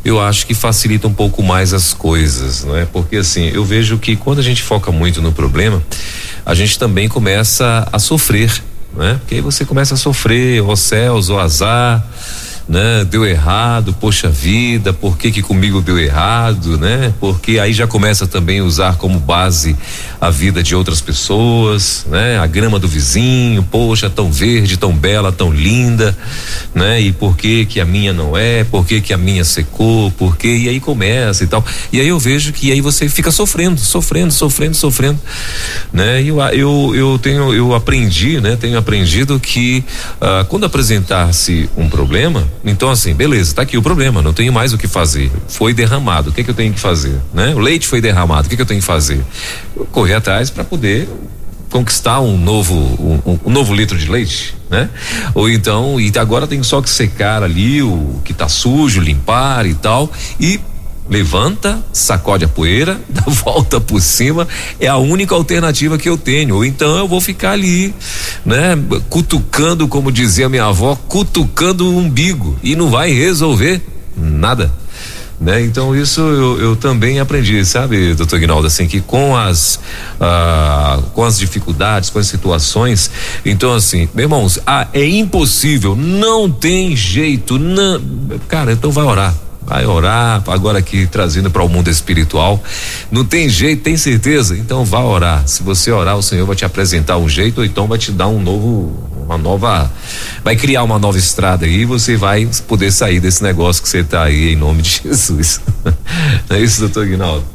eu acho que facilita um pouco mais as coisas, não é? Porque assim, eu vejo que quando a gente foca muito no problema, a gente também começa a sofrer, né? Porque aí você começa a sofrer, ó céus, ó azar, né? Deu errado, poxa vida, por que que comigo deu errado, né? Porque aí já começa também a usar como base a vida de outras pessoas, né? A grama do vizinho, poxa, tão verde, tão bela, tão linda, né? E por que que a minha não é? Por que que a minha secou? Por que? E aí começa e tal. E aí eu vejo que aí você fica sofrendo, sofrendo, sofrendo, sofrendo, né? E eu eu, eu tenho eu aprendi, né? Tenho aprendido que uh, quando apresentar-se um problema, então, assim, beleza, tá aqui o problema, não tenho mais o que fazer. Foi derramado, o que, que eu tenho que fazer? Né? O leite foi derramado, o que, que eu tenho que fazer? Correr atrás para poder conquistar um novo um, um, novo litro de leite, né? Ou então, e agora tem só que secar ali o que tá sujo, limpar e tal e levanta, sacode a poeira, (laughs) dá volta por cima, é a única alternativa que eu tenho. Ou então eu vou ficar ali, né, cutucando, como dizia minha avó, cutucando o umbigo e não vai resolver nada. Né? Então isso eu, eu, também aprendi, sabe, doutor Guinaldo, assim, que com as ah, com as dificuldades, com as situações, então assim, meus irmãos, ah, é impossível, não tem jeito, não, cara, então vai orar vai orar, agora aqui trazendo para o mundo espiritual. Não tem jeito, tem certeza? Então vá orar. Se você orar, o Senhor vai te apresentar um jeito, ou então vai te dar um novo, uma nova, vai criar uma nova estrada aí e você vai poder sair desse negócio que você está aí em nome de (laughs) Jesus. É isso, doutor Guinaldo?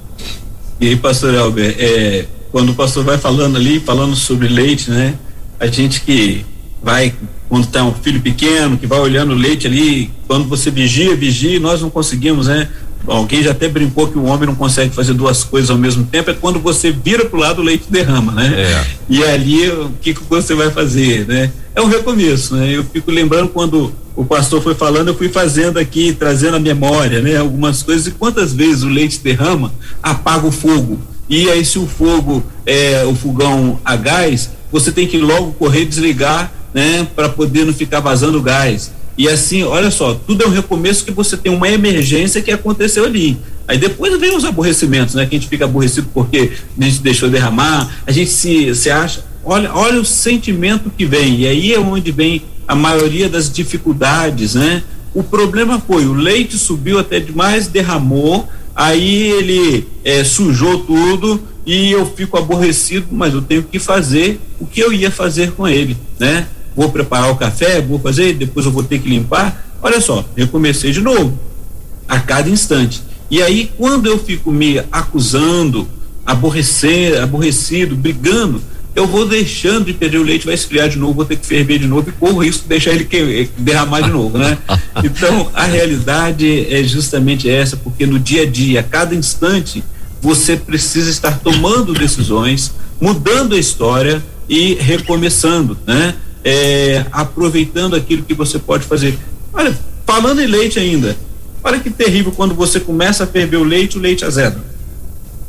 E aí, pastor Elber, é, quando o pastor vai falando ali, falando sobre leite, né? A gente que vai quando está um filho pequeno, que vai olhando o leite ali, quando você vigia, vigia, nós não conseguimos, né? alguém já até brincou que o homem não consegue fazer duas coisas ao mesmo tempo, é quando você vira para o lado o leite derrama, né? É. E ali o que, que você vai fazer, né? É um recomeço, né? Eu fico lembrando quando o pastor foi falando, eu fui fazendo aqui, trazendo a memória, né? Algumas coisas, e quantas vezes o leite derrama, apaga o fogo. E aí, se o fogo é o fogão a gás, você tem que logo correr desligar, né? Para poder não ficar vazando gás. E assim, olha só, tudo é um recomeço que você tem uma emergência que aconteceu ali. Aí depois vem os aborrecimentos, né? Que a gente fica aborrecido porque a gente deixou derramar, a gente se, se acha. Olha, olha o sentimento que vem. E aí é onde vem a maioria das dificuldades, né? O problema foi o leite subiu até demais, derramou, aí ele é, sujou tudo e eu fico aborrecido, mas eu tenho que fazer o que eu ia fazer com ele, né? Vou preparar o café, vou fazer, depois eu vou ter que limpar. Olha só, recomecei de novo, a cada instante. E aí, quando eu fico me acusando, aborrecer, aborrecido, brigando, eu vou deixando de perder o leite, vai esfriar de novo, vou ter que ferver de novo e corro de deixar ele que, derramar de novo, né? (laughs) Então, a realidade é justamente essa, porque no dia a dia, a cada instante, você precisa estar tomando decisões, mudando a história e recomeçando, né? É, aproveitando aquilo que você pode fazer. Olha, falando em leite ainda, olha que terrível quando você começa a ferver o leite, o leite azeda.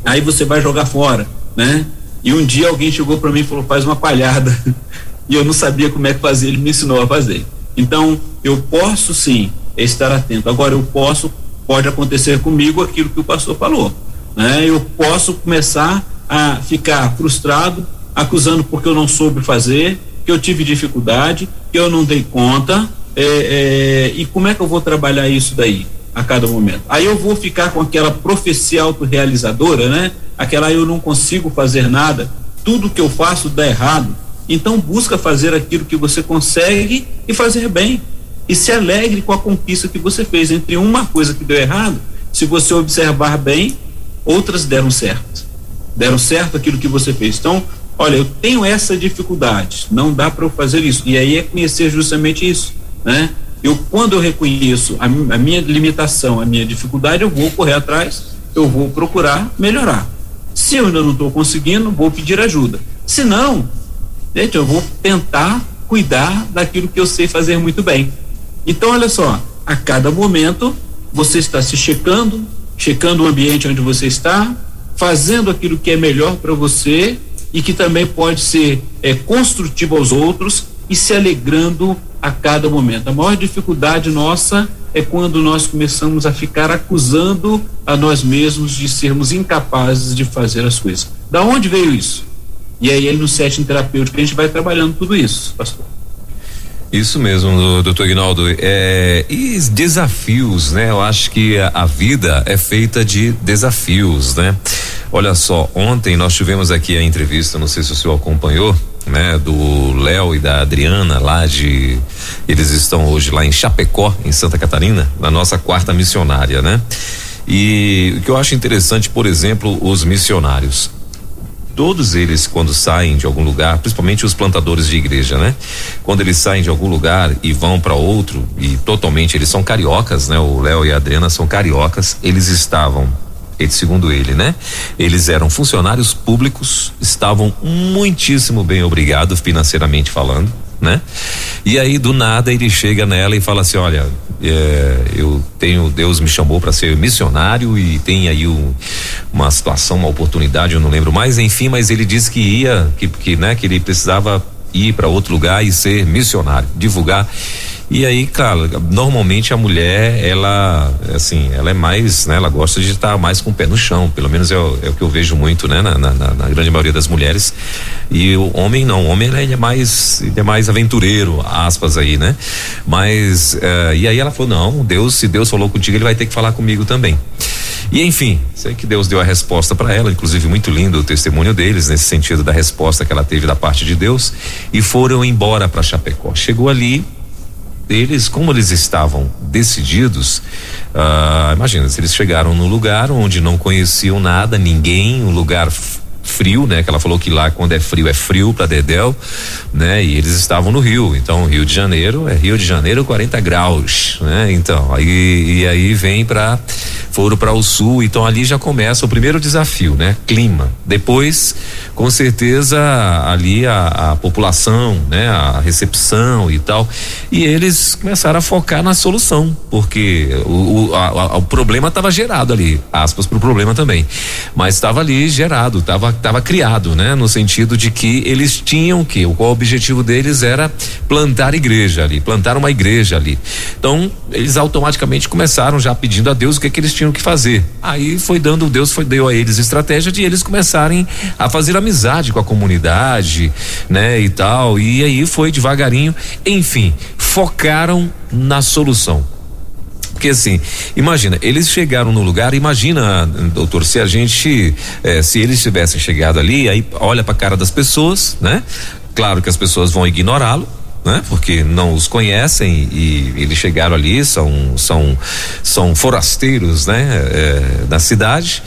Aí você vai jogar fora, né? E um dia alguém chegou para mim e falou: faz uma palhada. (laughs) e eu não sabia como é que fazer, ele me ensinou a fazer. Então, eu posso sim estar atento. Agora, eu posso, pode acontecer comigo aquilo que o pastor falou. Né? Eu posso começar a ficar frustrado, acusando porque eu não soube fazer, que eu tive dificuldade, que eu não dei conta, é, é, e como é que eu vou trabalhar isso daí a cada momento? Aí eu vou ficar com aquela profecia autorrealizadora, né? Aquela eu não consigo fazer nada, tudo que eu faço dá errado. Então busca fazer aquilo que você consegue e fazer bem. E se alegre com a conquista que você fez. Entre uma coisa que deu errado, se você observar bem, outras deram certo. Deram certo aquilo que você fez. Então, olha, eu tenho essa dificuldade, não dá para eu fazer isso. E aí é conhecer justamente isso, né? Eu quando eu reconheço a, a minha limitação, a minha dificuldade, eu vou correr atrás, eu vou procurar melhorar. Se eu ainda não estou conseguindo, vou pedir ajuda. Se não, gente, eu vou tentar cuidar daquilo que eu sei fazer muito bem. Então, olha só, a cada momento você está se checando, checando o ambiente onde você está, fazendo aquilo que é melhor para você e que também pode ser é, construtivo aos outros e se alegrando a cada momento. A maior dificuldade nossa é quando nós começamos a ficar acusando a nós mesmos de sermos incapazes de fazer as coisas. Da onde veio isso? E aí, no setting terapêutico, a gente vai trabalhando tudo isso, pastor. Isso mesmo, doutor Ignaldo. É, e desafios, né? Eu acho que a, a, vida é feita de desafios, né? Olha só, ontem nós tivemos aqui a entrevista, não sei se o senhor acompanhou, né? Do Léo e da Adriana lá de. Eles estão hoje lá em Chapecó, em Santa Catarina, na nossa quarta missionária, né? E o que eu acho interessante, por exemplo, os missionários todos eles quando saem de algum lugar, principalmente os plantadores de igreja, né? Quando eles saem de algum lugar e vão para outro e totalmente eles são cariocas, né? O Léo e a Adriana são cariocas, eles estavam segundo ele, né? Eles eram funcionários públicos, estavam muitíssimo bem obrigados financeiramente falando, né? E aí do nada ele chega nela e fala assim, olha, é, eu tenho Deus me chamou para ser missionário e tem aí um, uma situação, uma oportunidade, eu não lembro mais, enfim, mas ele disse que ia, que, que né, que ele precisava ir para outro lugar e ser missionário, divulgar e aí, cara, normalmente a mulher, ela, assim, ela é mais, né? Ela gosta de estar mais com o pé no chão, pelo menos é, o, é o que eu vejo muito, né? Na, na, na, grande maioria das mulheres. E o homem não, o homem ele é mais, ele é mais aventureiro, aspas aí, né? Mas, uh, e aí ela falou, não, Deus, se Deus falou contigo, ele vai ter que falar comigo também. E enfim, sei que Deus deu a resposta para ela, inclusive muito lindo o testemunho deles, nesse sentido da resposta que ela teve da parte de Deus, e foram embora para Chapecó. Chegou ali, eles, como eles estavam decididos, uh, imagina, se eles chegaram no lugar onde não conheciam nada, ninguém, um lugar frio, né? Que ela falou que lá quando é frio é frio para Dedéu, né? E eles estavam no Rio, então Rio de Janeiro é Rio de Janeiro 40 graus, né? Então aí e aí vem para foram para o sul, então ali já começa o primeiro desafio, né? Clima. Depois, com certeza, ali a, a população, né? A recepção e tal. E eles começaram a focar na solução, porque o, o, a, o problema estava gerado ali, aspas para o problema também, mas estava ali gerado, estava tava criado, né? No sentido de que eles tinham que, o o objetivo deles era plantar igreja ali, plantar uma igreja ali. Então, eles automaticamente começaram já pedindo a Deus o que que eles tinham que fazer. Aí foi dando, Deus foi deu a eles estratégia de eles começarem a fazer amizade com a comunidade, né, e tal. E aí foi devagarinho, enfim, focaram na solução. Porque assim, imagina, eles chegaram no lugar, imagina, doutor, se a gente, eh, se eles tivessem chegado ali, aí olha para a cara das pessoas, né? Claro que as pessoas vão ignorá-lo, né? Porque não os conhecem e eles chegaram ali, são são são forasteiros, né? É, da cidade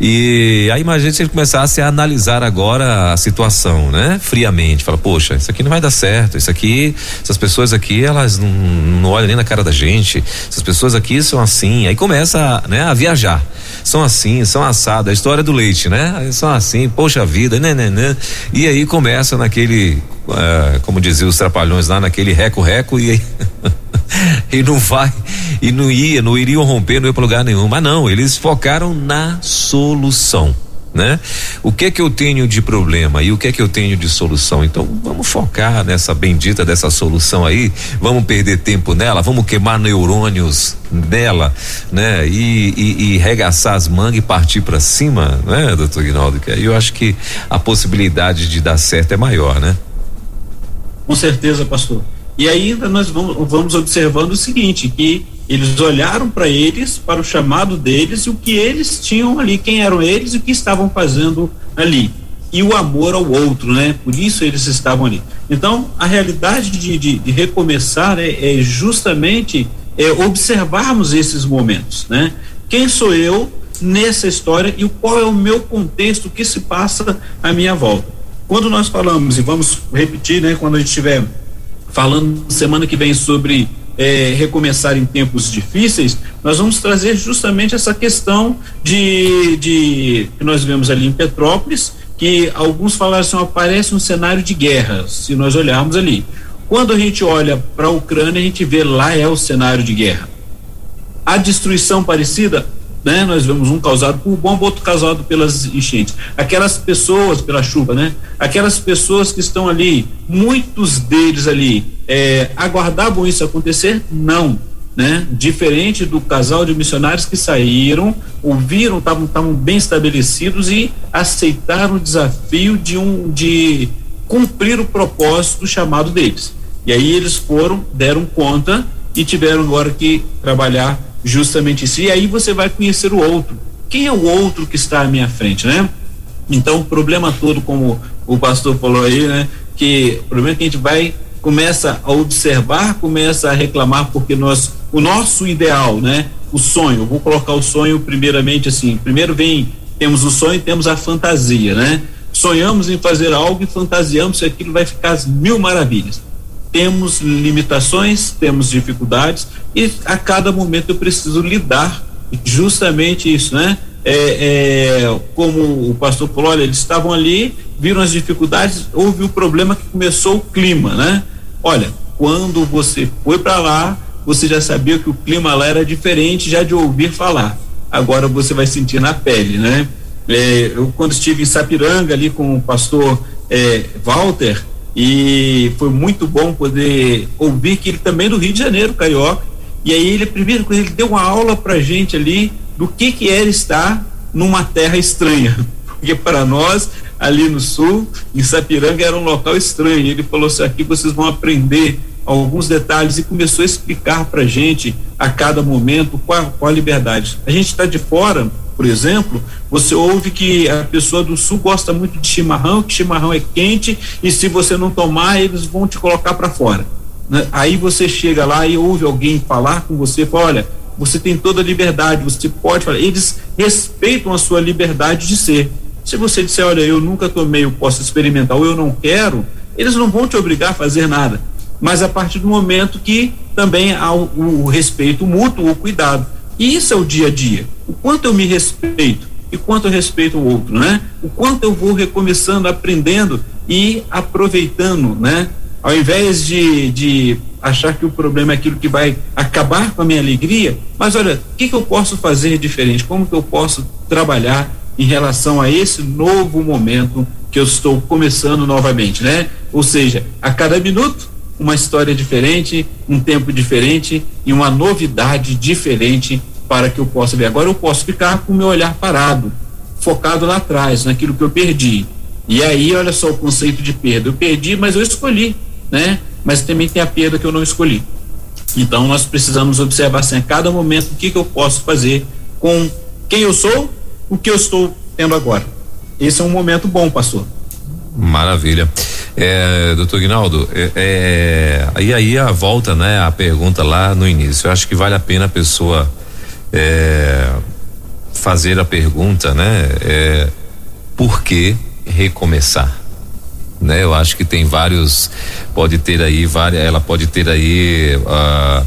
e aí imagina se ele começasse a analisar agora a situação, né? Friamente, fala, poxa, isso aqui não vai dar certo, isso aqui, essas pessoas aqui, elas não, não olham nem na cara da gente, essas pessoas aqui são assim, aí começa, né? A viajar, são assim, são assados, a história do leite, né? São assim, poxa vida, né, né, né? E aí começa naquele uh, como diziam os trapalhões lá naquele reco-reco e (laughs) e não vai e não ia, não iriam romper, não ia para lugar nenhum. Mas não, eles focaram na solução. Né? O que é que eu tenho de problema e o que é que eu tenho de solução? Então vamos focar nessa bendita dessa solução aí, vamos perder tempo nela, vamos queimar neurônios nela, né? E, e, e regaçar as mangas e partir para cima, né, doutor Guinaldo? Que aí eu acho que a possibilidade de dar certo é maior, né? Com certeza, pastor. E ainda nós vamos, vamos observando o seguinte, que eles olharam para eles, para o chamado deles e o que eles tinham ali, quem eram eles e o que estavam fazendo ali. E o amor ao outro, né? Por isso eles estavam ali. Então, a realidade de, de, de recomeçar é, é justamente é, observarmos esses momentos, né? Quem sou eu nessa história e qual é o meu contexto que se passa à minha volta? Quando nós falamos, e vamos repetir, né, quando a gente estiver falando semana que vem sobre é, recomeçar em tempos difíceis, nós vamos trazer justamente essa questão de, de que nós vemos ali em Petrópolis, que alguns falaram assim, aparece um cenário de guerra, se nós olharmos ali. Quando a gente olha para a Ucrânia, a gente vê lá é o cenário de guerra. A destruição parecida né? Nós vemos um causado por bomba, outro causado pelas enchentes. Aquelas pessoas, pela chuva, né? Aquelas pessoas que estão ali, muitos deles ali, é, aguardavam isso acontecer? Não. Né? Diferente do casal de missionários que saíram, ouviram, estavam bem estabelecidos e aceitaram o desafio de um de cumprir o propósito do chamado deles. E aí eles foram, deram conta e tiveram agora que trabalhar justamente isso. E aí você vai conhecer o outro. Quem é o outro que está à minha frente, né? Então, o problema todo, como o pastor falou aí, né? Que o problema é que a gente vai, começa a observar, começa a reclamar, porque nós, o nosso ideal, né? O sonho, vou colocar o sonho primeiramente assim, primeiro vem, temos o sonho temos a fantasia, né? Sonhamos em fazer algo e fantasiamos que aquilo vai ficar mil maravilhas temos limitações, temos dificuldades e a cada momento eu preciso lidar justamente isso, né? É, é, como o pastor falou, olha, eles estavam ali, viram as dificuldades, houve o problema que começou o clima, né? Olha, quando você foi para lá, você já sabia que o clima lá era diferente já de ouvir falar. Agora você vai sentir na pele, né? É, eu quando estive em Sapiranga ali com o pastor é, Walter, e foi muito bom poder ouvir que ele também é do Rio de Janeiro, carioca. E aí ele primeiro ele deu uma aula pra gente ali do que que era estar numa terra estranha. (laughs) Porque para nós ali no sul, em Sapiranga era um local estranho. Ele falou assim: aqui vocês vão aprender alguns detalhes e começou a explicar para gente a cada momento qual, qual a liberdade. A gente está de fora, por exemplo, você ouve que a pessoa do sul gosta muito de chimarrão, que chimarrão é quente e se você não tomar, eles vão te colocar para fora. Né? Aí você chega lá e ouve alguém falar com você, fala, olha, você tem toda a liberdade, você pode falar. Eles respeitam a sua liberdade de ser. Se você disser, olha, eu nunca tomei, eu posso experimentar, ou eu não quero, eles não vão te obrigar a fazer nada. Mas a partir do momento que também há o, o respeito mútuo, o cuidado. E isso é o dia a dia. O quanto eu me respeito e quanto eu respeito o outro, né? O quanto eu vou recomeçando, aprendendo e aproveitando, né? Ao invés de, de achar que o problema é aquilo que vai acabar com a minha alegria, mas olha, o que, que eu posso fazer diferente? Como que eu posso trabalhar em relação a esse novo momento que eu estou começando novamente, né? Ou seja, a cada minuto uma história diferente, um tempo diferente e uma novidade diferente para que eu possa ver. Agora eu posso ficar com o meu olhar parado, focado lá atrás, naquilo que eu perdi. E aí, olha só o conceito de perda. Eu perdi, mas eu escolhi, né? Mas também tem a perda que eu não escolhi. Então nós precisamos observar assim, a cada momento o que, que eu posso fazer com quem eu sou, o que eu estou tendo agora. Esse é um momento bom, pastor. Maravilha. É, doutor Guinaldo, é, é, e aí a volta, né, a pergunta lá no início. Eu acho que vale a pena a pessoa é, fazer a pergunta, né? É, por que recomeçar? Né? Eu acho que tem vários, pode ter aí várias, ela pode ter aí uh,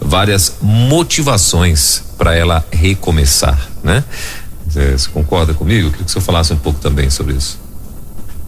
várias motivações para ela recomeçar, né? Você concorda comigo? queria que o senhor falasse um pouco também sobre isso.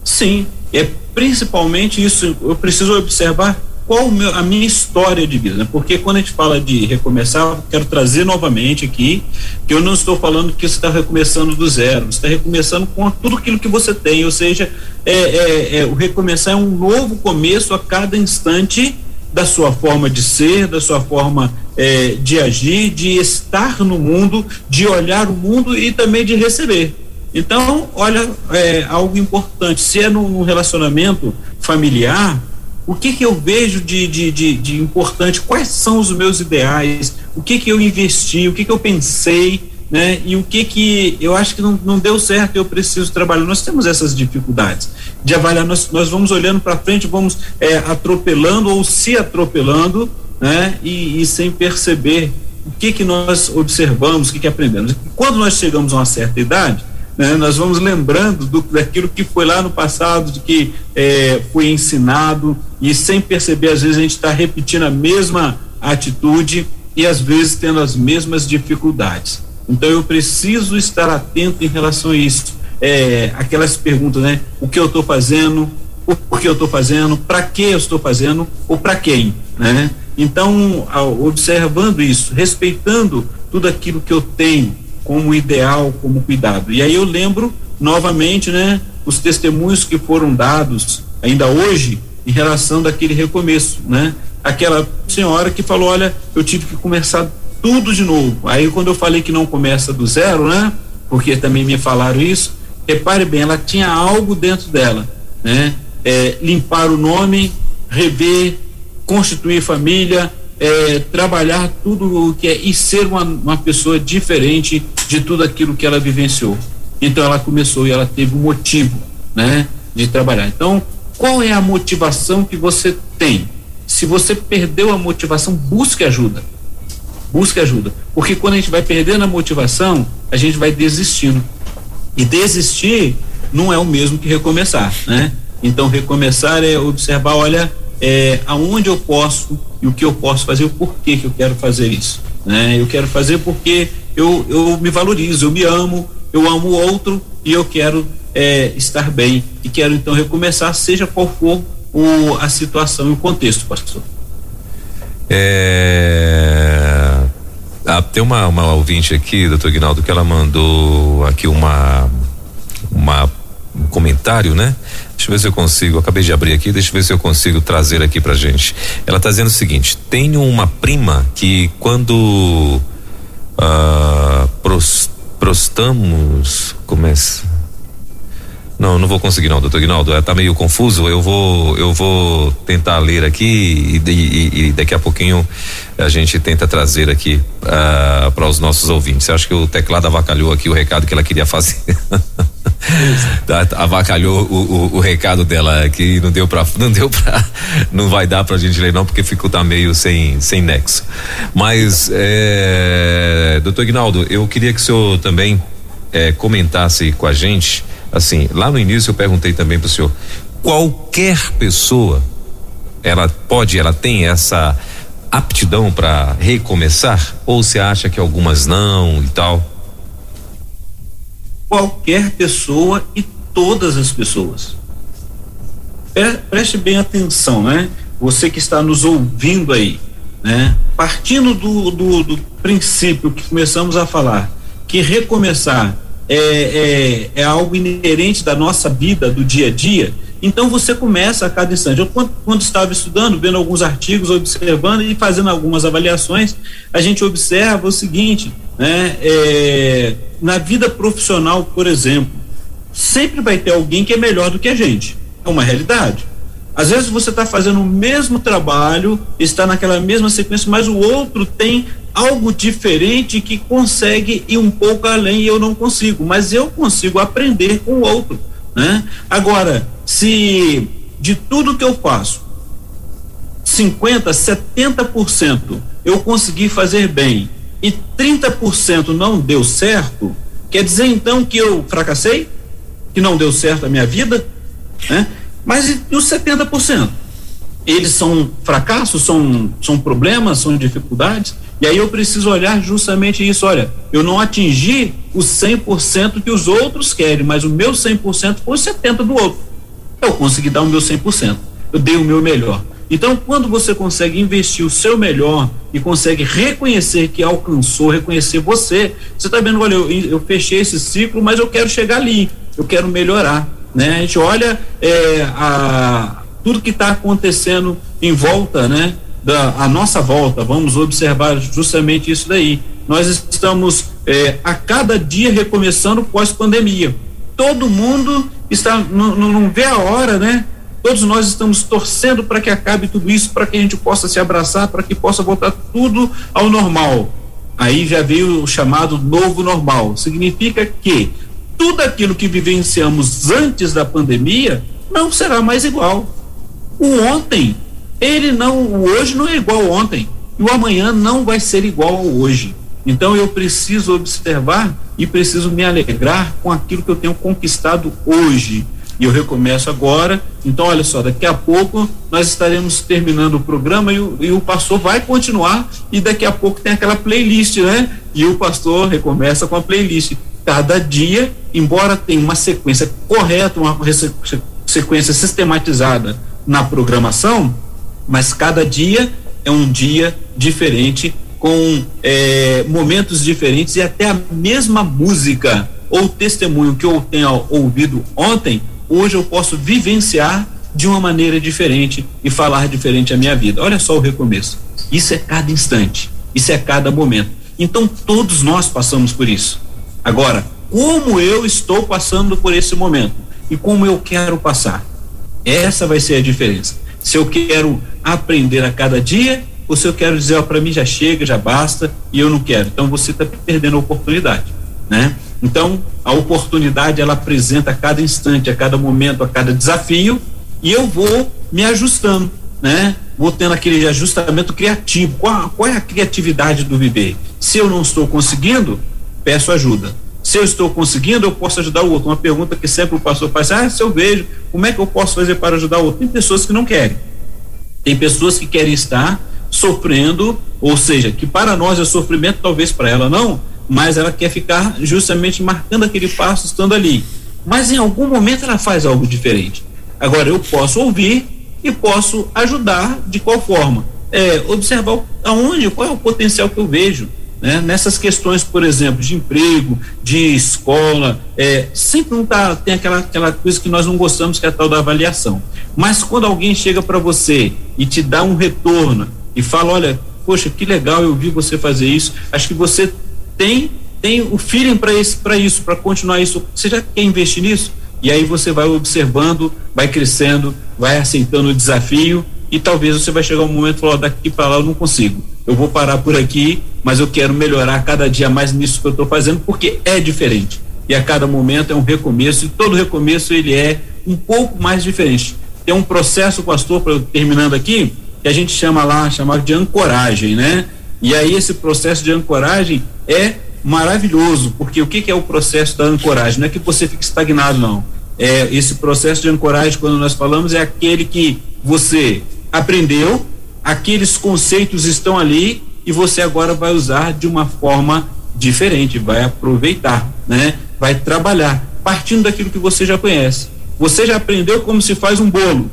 Sim, é principalmente isso. Eu preciso observar qual meu, a minha história de vida, né? porque quando a gente fala de recomeçar, eu quero trazer novamente aqui que eu não estou falando que você está recomeçando do zero, você está recomeçando com tudo aquilo que você tem, ou seja, é, é, é, o recomeçar é um novo começo a cada instante da sua forma de ser, da sua forma é, de agir, de estar no mundo, de olhar o mundo e também de receber. Então, olha, é algo importante. Se é num relacionamento familiar, o que que eu vejo de, de, de, de, importante? Quais são os meus ideais? O que que eu investi? O que que eu pensei? Né? E o que que eu acho que não, não deu certo? Eu preciso trabalhar. Nós temos essas dificuldades de avaliar. Nós, nós vamos olhando para frente, vamos é, atropelando ou se atropelando, né? E, e sem perceber o que que nós observamos, o que que aprendemos. Quando nós chegamos a uma certa idade, né? Nós vamos lembrando do, daquilo que foi lá no passado, de que é, foi ensinado e sem perceber às vezes a gente está repetindo a mesma atitude e às vezes tendo as mesmas dificuldades. Então eu preciso estar atento em relação a isso. É, aquelas perguntas, né? O que eu estou fazendo? Por que eu estou fazendo? Para que eu estou fazendo? Ou para quem? Né? Então, observando isso, respeitando tudo aquilo que eu tenho, como ideal, como cuidado. E aí eu lembro novamente, né, os testemunhos que foram dados ainda hoje em relação daquele recomeço, né? Aquela senhora que falou, olha, eu tive que começar tudo de novo. Aí quando eu falei que não começa do zero, né? Porque também me falaram isso. Repare bem, ela tinha algo dentro dela, né? É, limpar o nome, rever, constituir família, é, trabalhar tudo o que é e ser uma, uma pessoa diferente de tudo aquilo que ela vivenciou. Então ela começou e ela teve um motivo, né, de trabalhar. Então, qual é a motivação que você tem? Se você perdeu a motivação, busque ajuda. Busque ajuda, porque quando a gente vai perdendo a motivação, a gente vai desistindo. E desistir não é o mesmo que recomeçar, né? Então recomeçar é observar, olha, é, aonde eu posso e o que eu posso fazer, o porquê que eu quero fazer isso. Né? Eu quero fazer porque eu, eu me valorizo, eu me amo, eu amo o outro e eu quero é, estar bem e quero então recomeçar, seja qual for o, a situação e o contexto, pastor. É, ah, tem uma, uma ouvinte aqui, doutor Guinaldo, que ela mandou aqui uma, uma um comentário, né? Deixa eu ver se eu consigo. Acabei de abrir aqui, deixa eu ver se eu consigo trazer aqui pra gente. Ela tá dizendo o seguinte: tenho uma prima que quando uh, pros, prostamos. Começa. Não, não vou conseguir não, doutor Guinaldo. Tá meio confuso. Eu vou, eu vou tentar ler aqui e, e, e daqui a pouquinho a gente tenta trazer aqui uh, para os nossos ouvintes. Eu acho que o teclado avacalhou aqui o recado que ela queria fazer. (laughs) Tá, avacalhou o, o, o, recado dela aqui, não deu para não deu para não vai dar pra gente ler não, porque ficou tá meio sem, sem nexo. Mas, é, doutor Ignaldo, eu queria que o senhor também é, comentasse com a gente, assim, lá no início eu perguntei também pro senhor, qualquer pessoa, ela pode, ela tem essa aptidão para recomeçar? Ou você acha que algumas não e tal? Qualquer pessoa e todas as pessoas. Preste bem atenção, né? Você que está nos ouvindo aí, né? Partindo do, do, do princípio que começamos a falar, que recomeçar é, é, é algo inerente da nossa vida, do dia a dia, então você começa a cada instante. Eu, quando, quando, estava estudando, vendo alguns artigos, observando e fazendo algumas avaliações, a gente observa o seguinte: né, é, na vida profissional, por exemplo, sempre vai ter alguém que é melhor do que a gente. É uma realidade. Às vezes você está fazendo o mesmo trabalho, está naquela mesma sequência, mas o outro tem algo diferente que consegue ir um pouco além e eu não consigo, mas eu consigo aprender com o outro. Né? Agora, se de tudo que eu faço, 50, 70% eu consegui fazer bem e 30% não deu certo, quer dizer então que eu fracassei? Que não deu certo a minha vida? Né? Mas e, os 70%? Eles são fracassos, são, são problemas, são dificuldades? E aí eu preciso olhar justamente isso. Olha, eu não atingi o 100% que os outros querem, mas o meu 100% foi 70% do outro. Eu consegui dar o meu 100%. Eu dei o meu melhor. Então, quando você consegue investir o seu melhor e consegue reconhecer que alcançou, reconhecer você, você está vendo, olha, eu, eu, fechei esse ciclo, mas eu quero chegar ali, eu quero melhorar. Né? A gente olha é, a, tudo que está acontecendo em volta, né? Da a nossa volta, vamos observar justamente isso daí. Nós estamos é, a cada dia recomeçando pós-pandemia. Todo mundo está não, não vê a hora, né? Todos nós estamos torcendo para que acabe tudo isso, para que a gente possa se abraçar, para que possa voltar tudo ao normal. Aí já veio o chamado novo normal. Significa que tudo aquilo que vivenciamos antes da pandemia não será mais igual. O ontem ele não, o hoje não é igual ontem e o amanhã não vai ser igual ao hoje. Então eu preciso observar e preciso me alegrar com aquilo que eu tenho conquistado hoje. E eu recomeço agora. Então, olha só, daqui a pouco nós estaremos terminando o programa e o, e o pastor vai continuar. E daqui a pouco tem aquela playlist, né? E o pastor recomeça com a playlist. Cada dia, embora tenha uma sequência correta, uma sequência sistematizada na programação, mas cada dia é um dia diferente, com é, momentos diferentes e até a mesma música ou testemunho que eu tenha ouvido ontem, hoje eu posso vivenciar de uma maneira diferente e falar diferente a minha vida. Olha só o recomeço. Isso é cada instante, isso é cada momento. Então todos nós passamos por isso. Agora, como eu estou passando por esse momento e como eu quero passar? Essa vai ser a diferença se eu quero aprender a cada dia ou se eu quero dizer, para mim já chega, já basta e eu não quero. Então você está perdendo a oportunidade, né? Então a oportunidade ela apresenta a cada instante, a cada momento, a cada desafio e eu vou me ajustando, né? Vou tendo aquele ajustamento criativo. Qual, qual é a criatividade do viver? Se eu não estou conseguindo, peço ajuda. Se eu estou conseguindo, eu posso ajudar o outro. Uma pergunta que sempre o pastor faz: ah, se eu vejo, como é que eu posso fazer para ajudar o outro? Tem pessoas que não querem. Tem pessoas que querem estar sofrendo, ou seja, que para nós é sofrimento, talvez para ela não, mas ela quer ficar justamente marcando aquele passo estando ali. Mas em algum momento ela faz algo diferente. Agora eu posso ouvir e posso ajudar de qual forma? É, observar aonde, qual é o potencial que eu vejo né? Nessas questões, por exemplo, de emprego, de escola, é, sempre não tá, tem aquela, aquela coisa que nós não gostamos, que é a tal da avaliação. Mas quando alguém chega para você e te dá um retorno e fala, olha, poxa, que legal, eu vi você fazer isso, acho que você tem tem o feeling para isso, para isso, para continuar isso. Você já quer investir nisso? E aí você vai observando, vai crescendo, vai aceitando o desafio e talvez você vai chegar um momento e falar, daqui para lá eu não consigo eu vou parar por aqui, mas eu quero melhorar cada dia mais nisso que eu estou fazendo, porque é diferente. E a cada momento é um recomeço, e todo recomeço ele é um pouco mais diferente. Tem um processo, pastor, para terminando aqui, que a gente chama lá, chamado de ancoragem, né? E aí esse processo de ancoragem é maravilhoso, porque o que, que é o processo da ancoragem? Não é que você fique estagnado, não. É, esse processo de ancoragem, quando nós falamos, é aquele que você aprendeu, aqueles conceitos estão ali e você agora vai usar de uma forma diferente, vai aproveitar, né? Vai trabalhar partindo daquilo que você já conhece. Você já aprendeu como se faz um bolo,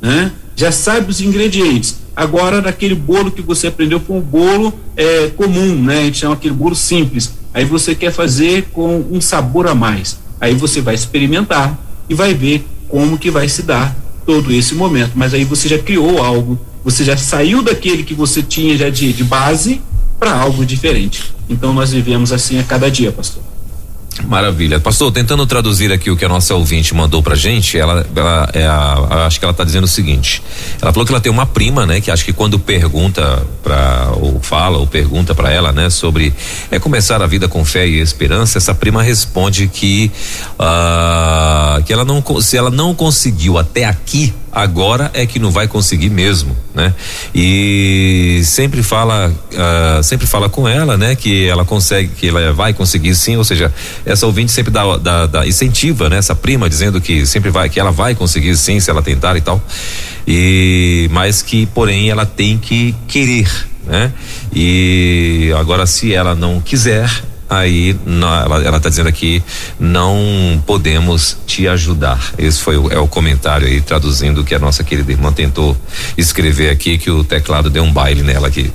né? Já sabe os ingredientes. Agora, naquele bolo que você aprendeu foi um bolo é, comum, né? A gente chama aquele bolo simples. Aí você quer fazer com um sabor a mais. Aí você vai experimentar e vai ver como que vai se dar todo esse momento. Mas aí você já criou algo, você já saiu daquele que você tinha já de, de base para algo diferente. Então nós vivemos assim a cada dia, pastor. Maravilha. Pastor, tentando traduzir aqui o que a nossa ouvinte mandou pra gente, ela, ela é a, acho que ela tá dizendo o seguinte. Ela falou que ela tem uma prima, né, que acho que quando pergunta para ou fala ou pergunta para ela, né, sobre é começar a vida com fé e esperança, essa prima responde que uh, que ela não se ela não conseguiu até aqui agora é que não vai conseguir mesmo, né? E sempre fala, uh, sempre fala com ela, né? Que ela consegue, que ela vai conseguir sim, ou seja, essa ouvinte sempre dá, dá, dá incentiva, né? Essa prima dizendo que sempre vai, que ela vai conseguir sim, se ela tentar e tal. E mas que, porém, ela tem que querer, né? E agora se ela não quiser, aí ela está dizendo aqui não podemos te ajudar. Esse foi o, é o comentário aí traduzindo que a nossa querida irmã tentou escrever aqui que o teclado deu um baile nela aqui.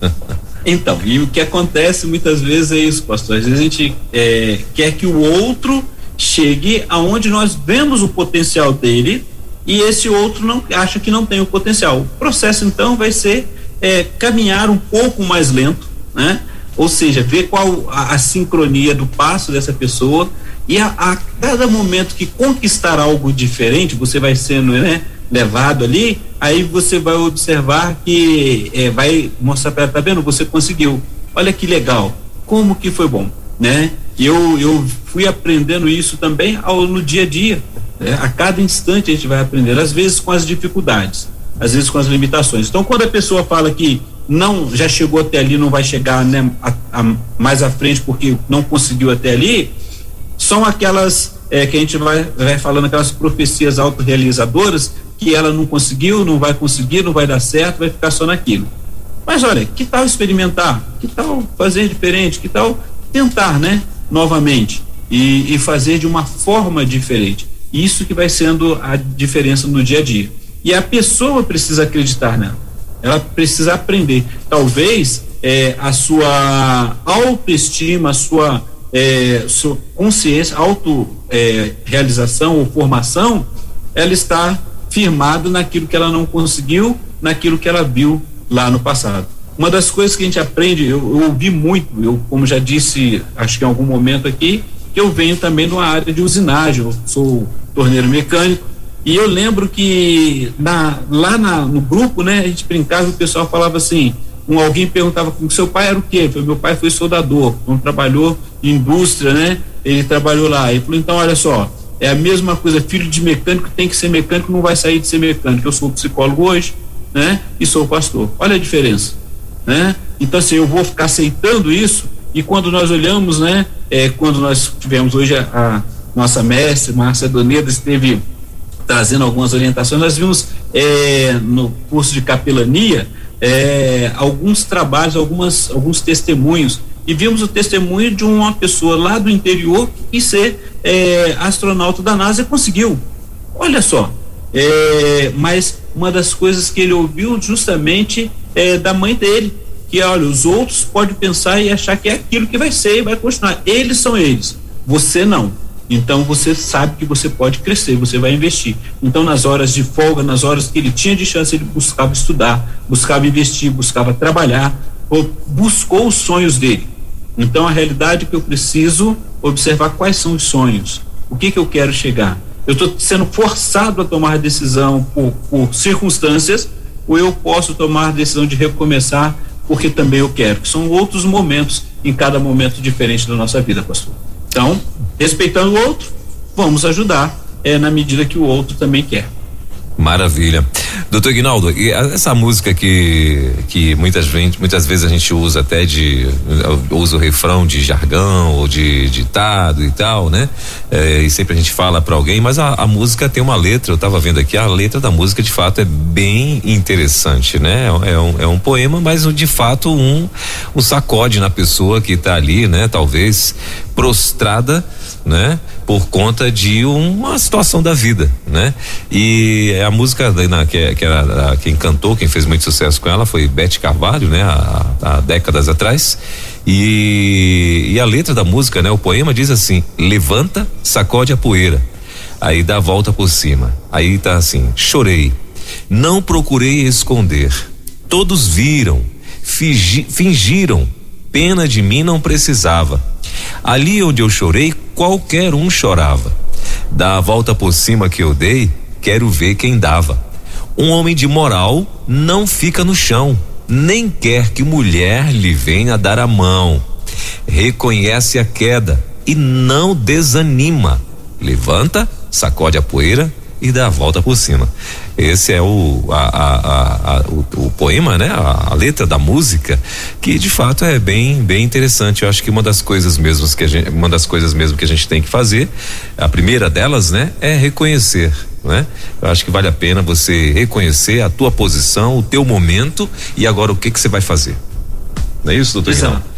(laughs) Então e o que acontece muitas vezes é isso pastor. Às vezes a gente é, quer que o outro chegue aonde nós vemos o potencial dele e esse outro não acha que não tem o potencial. O processo então vai ser é, caminhar um pouco mais lento né ou seja, ver qual a, a sincronia do passo dessa pessoa e a, a, cada momento que conquistar algo diferente, você vai sendo né, levado ali, aí você vai observar que é, vai mostrar para tá vendo? Você conseguiu. Olha que legal. Como que foi bom, né? Eu, eu fui aprendendo isso também ao, no dia a dia. Né? A cada instante a gente vai aprender, às vezes com as dificuldades, às vezes com as limitações. Então, quando a pessoa fala que não já chegou até ali, não vai chegar né, a, a, mais à frente porque não conseguiu até ali, são aquelas é, que a gente vai, vai falando, aquelas profecias autorrealizadoras que ela não conseguiu, não vai conseguir, não vai dar certo, vai ficar só naquilo. Mas olha, que tal experimentar? Que tal fazer diferente? Que tal tentar, né? Novamente e, e fazer de uma forma diferente. Isso que vai sendo a diferença no dia a dia. E a pessoa precisa acreditar nela. Ela precisa aprender. Talvez é, a sua autoestima, a sua, é, sua consciência, auto-realização é, ou formação, ela está firmada naquilo que ela não conseguiu, naquilo que ela viu lá no passado. Uma das coisas que a gente aprende, eu, eu ouvi muito, eu, como já disse, acho que em algum momento aqui, que eu venho também numa área de usinagem, eu sou torneiro mecânico, e eu lembro que na, lá na, no grupo, né, a gente brincava e o pessoal falava assim, um, alguém perguntava com seu pai era o quê? Falei, meu pai foi soldador, não trabalhou em indústria, né? Ele trabalhou lá. Ele falou, então olha só, é a mesma coisa, filho de mecânico tem que ser mecânico, não vai sair de ser mecânico. Eu sou psicólogo hoje, né? E sou pastor. Olha a diferença, né? Então assim, eu vou ficar aceitando isso e quando nós olhamos, né? É, quando nós tivemos hoje a, a nossa mestre, Márcia Doneda, esteve trazendo algumas orientações, nós vimos é, no curso de capelania é, alguns trabalhos, algumas, alguns testemunhos e vimos o testemunho de uma pessoa lá do interior que ser é, astronauta da NASA conseguiu. Olha só, é, mas uma das coisas que ele ouviu justamente é da mãe dele, que olha, os outros podem pensar e achar que é aquilo que vai ser e vai continuar. Eles são eles, você não. Então você sabe que você pode crescer, você vai investir. Então nas horas de folga, nas horas que ele tinha de chance, ele buscava estudar, buscava investir, buscava trabalhar, ou buscou os sonhos dele. Então a realidade é que eu preciso observar quais são os sonhos, o que que eu quero chegar. Eu estou sendo forçado a tomar decisão por, por circunstâncias, ou eu posso tomar a decisão de recomeçar porque também eu quero. São outros momentos em cada momento diferente da nossa vida, pastor. Então, respeitando o outro, vamos ajudar é, na medida que o outro também quer. Maravilha. Doutor Ignaldo, e essa música que, que muitas, muitas vezes a gente usa até de. usa o refrão de jargão ou de ditado e tal, né? É, e sempre a gente fala para alguém, mas a, a, música tem uma letra, eu tava vendo aqui, a letra da música de fato é bem interessante, né? É, é um, é um poema, mas de fato um, um sacode na pessoa que tá ali, né? Talvez prostrada, né? Por conta de uma situação da vida, né? E a música na, que, que era quem cantou, quem fez muito sucesso com ela foi Beth Carvalho, né? Há, há décadas atrás. E, e a letra da música, né? O poema diz assim: levanta, sacode a poeira, aí dá a volta por cima. Aí tá assim: chorei, não procurei esconder, todos viram, fingi, fingiram, pena de mim não precisava. Ali onde eu chorei, qualquer um chorava. Da volta por cima que eu dei, quero ver quem dava. Um homem de moral não fica no chão, nem quer que mulher lhe venha dar a mão. Reconhece a queda e não desanima. Levanta, sacode a poeira e dá a volta por cima. Esse é o, a, a, a, o, o, poema, né? A, letra da música, que de fato é bem, bem interessante. Eu acho que uma das coisas mesmo que a gente, uma das coisas mesmo que a gente tem que fazer, a primeira delas, né, é reconhecer. Né? Eu acho que vale a pena você reconhecer a tua posição, o teu momento e agora o que que você vai fazer. Não é isso, doutor? Exato.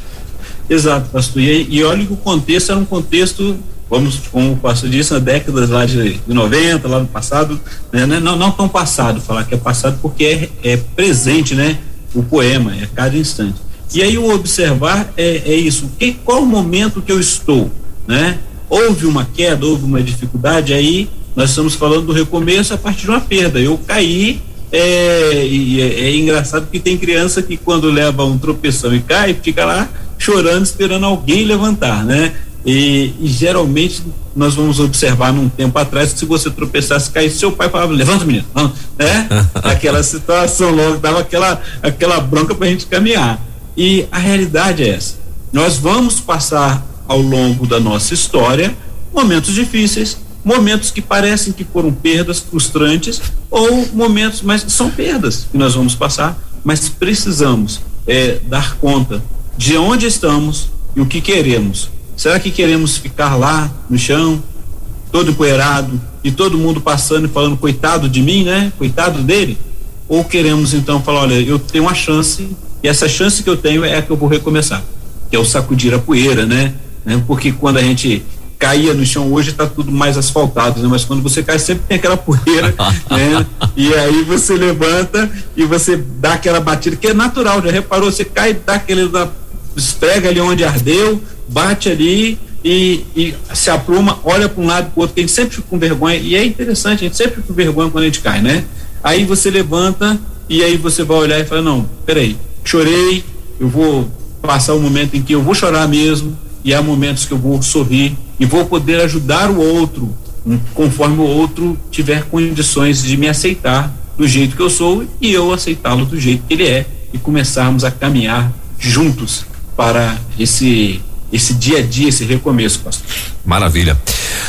Exato, pastor. E, e olha que o contexto era um contexto vamos, como o pastor disse, nas décadas lá de, de 90, lá no passado, né? É não, não tão passado, falar que é passado porque é, é presente, né? O poema, é cada instante. E aí o observar é, é isso, que, qual o momento que eu estou, né? Houve uma queda, houve uma dificuldade, aí nós estamos falando do recomeço a partir de uma perda. Eu caí, é, e é, é, engraçado que tem criança que quando leva um tropeção e cai, fica lá chorando, esperando alguém levantar, né? E, e, geralmente nós vamos observar num tempo atrás que se você tropeçasse, caísse, seu pai falava, levanta menino, vamos, né? (laughs) aquela situação logo, dava aquela, aquela bronca para a gente caminhar. E a realidade é essa. Nós vamos passar ao longo da nossa história momentos difíceis, momentos que parecem que foram perdas frustrantes ou momentos, mas são perdas que nós vamos passar, mas precisamos é, dar conta de onde estamos e o que queremos Será que queremos ficar lá no chão, todo empoeirado, e todo mundo passando e falando, coitado de mim, né? Coitado dele? Ou queremos então falar, olha, eu tenho uma chance, e essa chance que eu tenho é a que eu vou recomeçar, que é o sacudir a poeira, né? né? Porque quando a gente caía no chão hoje está tudo mais asfaltado, né? Mas quando você cai sempre tem aquela poeira, (laughs) né? E aí você levanta e você dá aquela batida que é natural, já reparou? Você cai, dá aquele esfrega ali onde ardeu, bate ali e, e se apruma, olha para um lado para o outro, que a gente sempre fica com vergonha, e é interessante, a gente sempre fica com vergonha quando a gente cai, né? Aí você levanta e aí você vai olhar e fala, não, peraí, chorei, eu vou passar o um momento em que eu vou chorar mesmo, e há momentos que eu vou sorrir e vou poder ajudar o outro conforme o outro tiver condições de me aceitar do jeito que eu sou e eu aceitá-lo do jeito que ele é e começarmos a caminhar juntos para esse esse dia a dia, esse recomeço, pastor. Maravilha.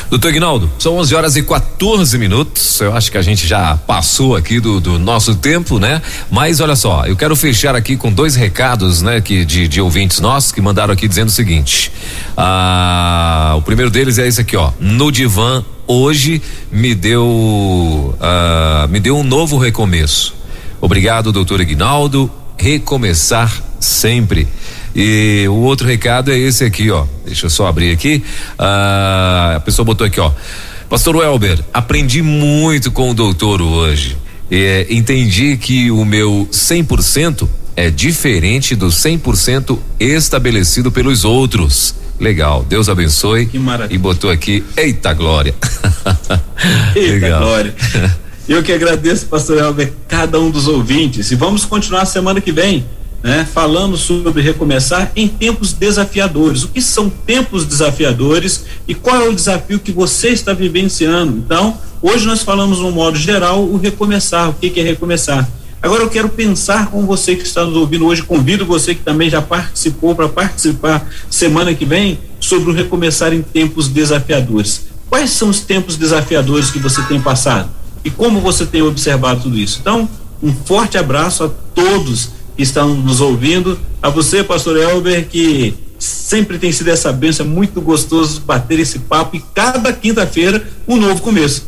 Doutor Ignaldo, são 11 horas e 14 minutos. Eu acho que a gente já passou aqui do, do, nosso tempo, né? Mas olha só, eu quero fechar aqui com dois recados, né? Que, de, de ouvintes nossos que mandaram aqui dizendo o seguinte. Ah, o primeiro deles é esse aqui, ó. No divã, hoje me deu. Ah, me deu um novo recomeço. Obrigado, doutor Ignaldo. Recomeçar sempre. E o outro recado é esse aqui, ó. Deixa eu só abrir aqui. Ah, a pessoa botou aqui, ó. Pastor Welber, aprendi muito com o doutor hoje. É, entendi que o meu 100% é diferente do 100% estabelecido pelos outros. Legal, Deus abençoe. Que maravilha. E botou aqui, eita glória. (laughs) eita Legal. glória. (laughs) Eu que agradeço, pastor Elber, cada um dos ouvintes. E vamos continuar semana que vem né, falando sobre recomeçar em tempos desafiadores. O que são tempos desafiadores e qual é o desafio que você está vivenciando? Então, hoje nós falamos no modo geral o recomeçar. O que, que é recomeçar? Agora eu quero pensar com você que está nos ouvindo hoje, convido você que também já participou para participar semana que vem sobre o recomeçar em tempos desafiadores. Quais são os tempos desafiadores que você tem passado? e como você tem observado tudo isso. Então, um forte abraço a todos estão nos ouvindo, a você, pastor Elber, que sempre tem sido essa benção, é muito gostoso bater esse papo e cada quinta-feira um novo começo.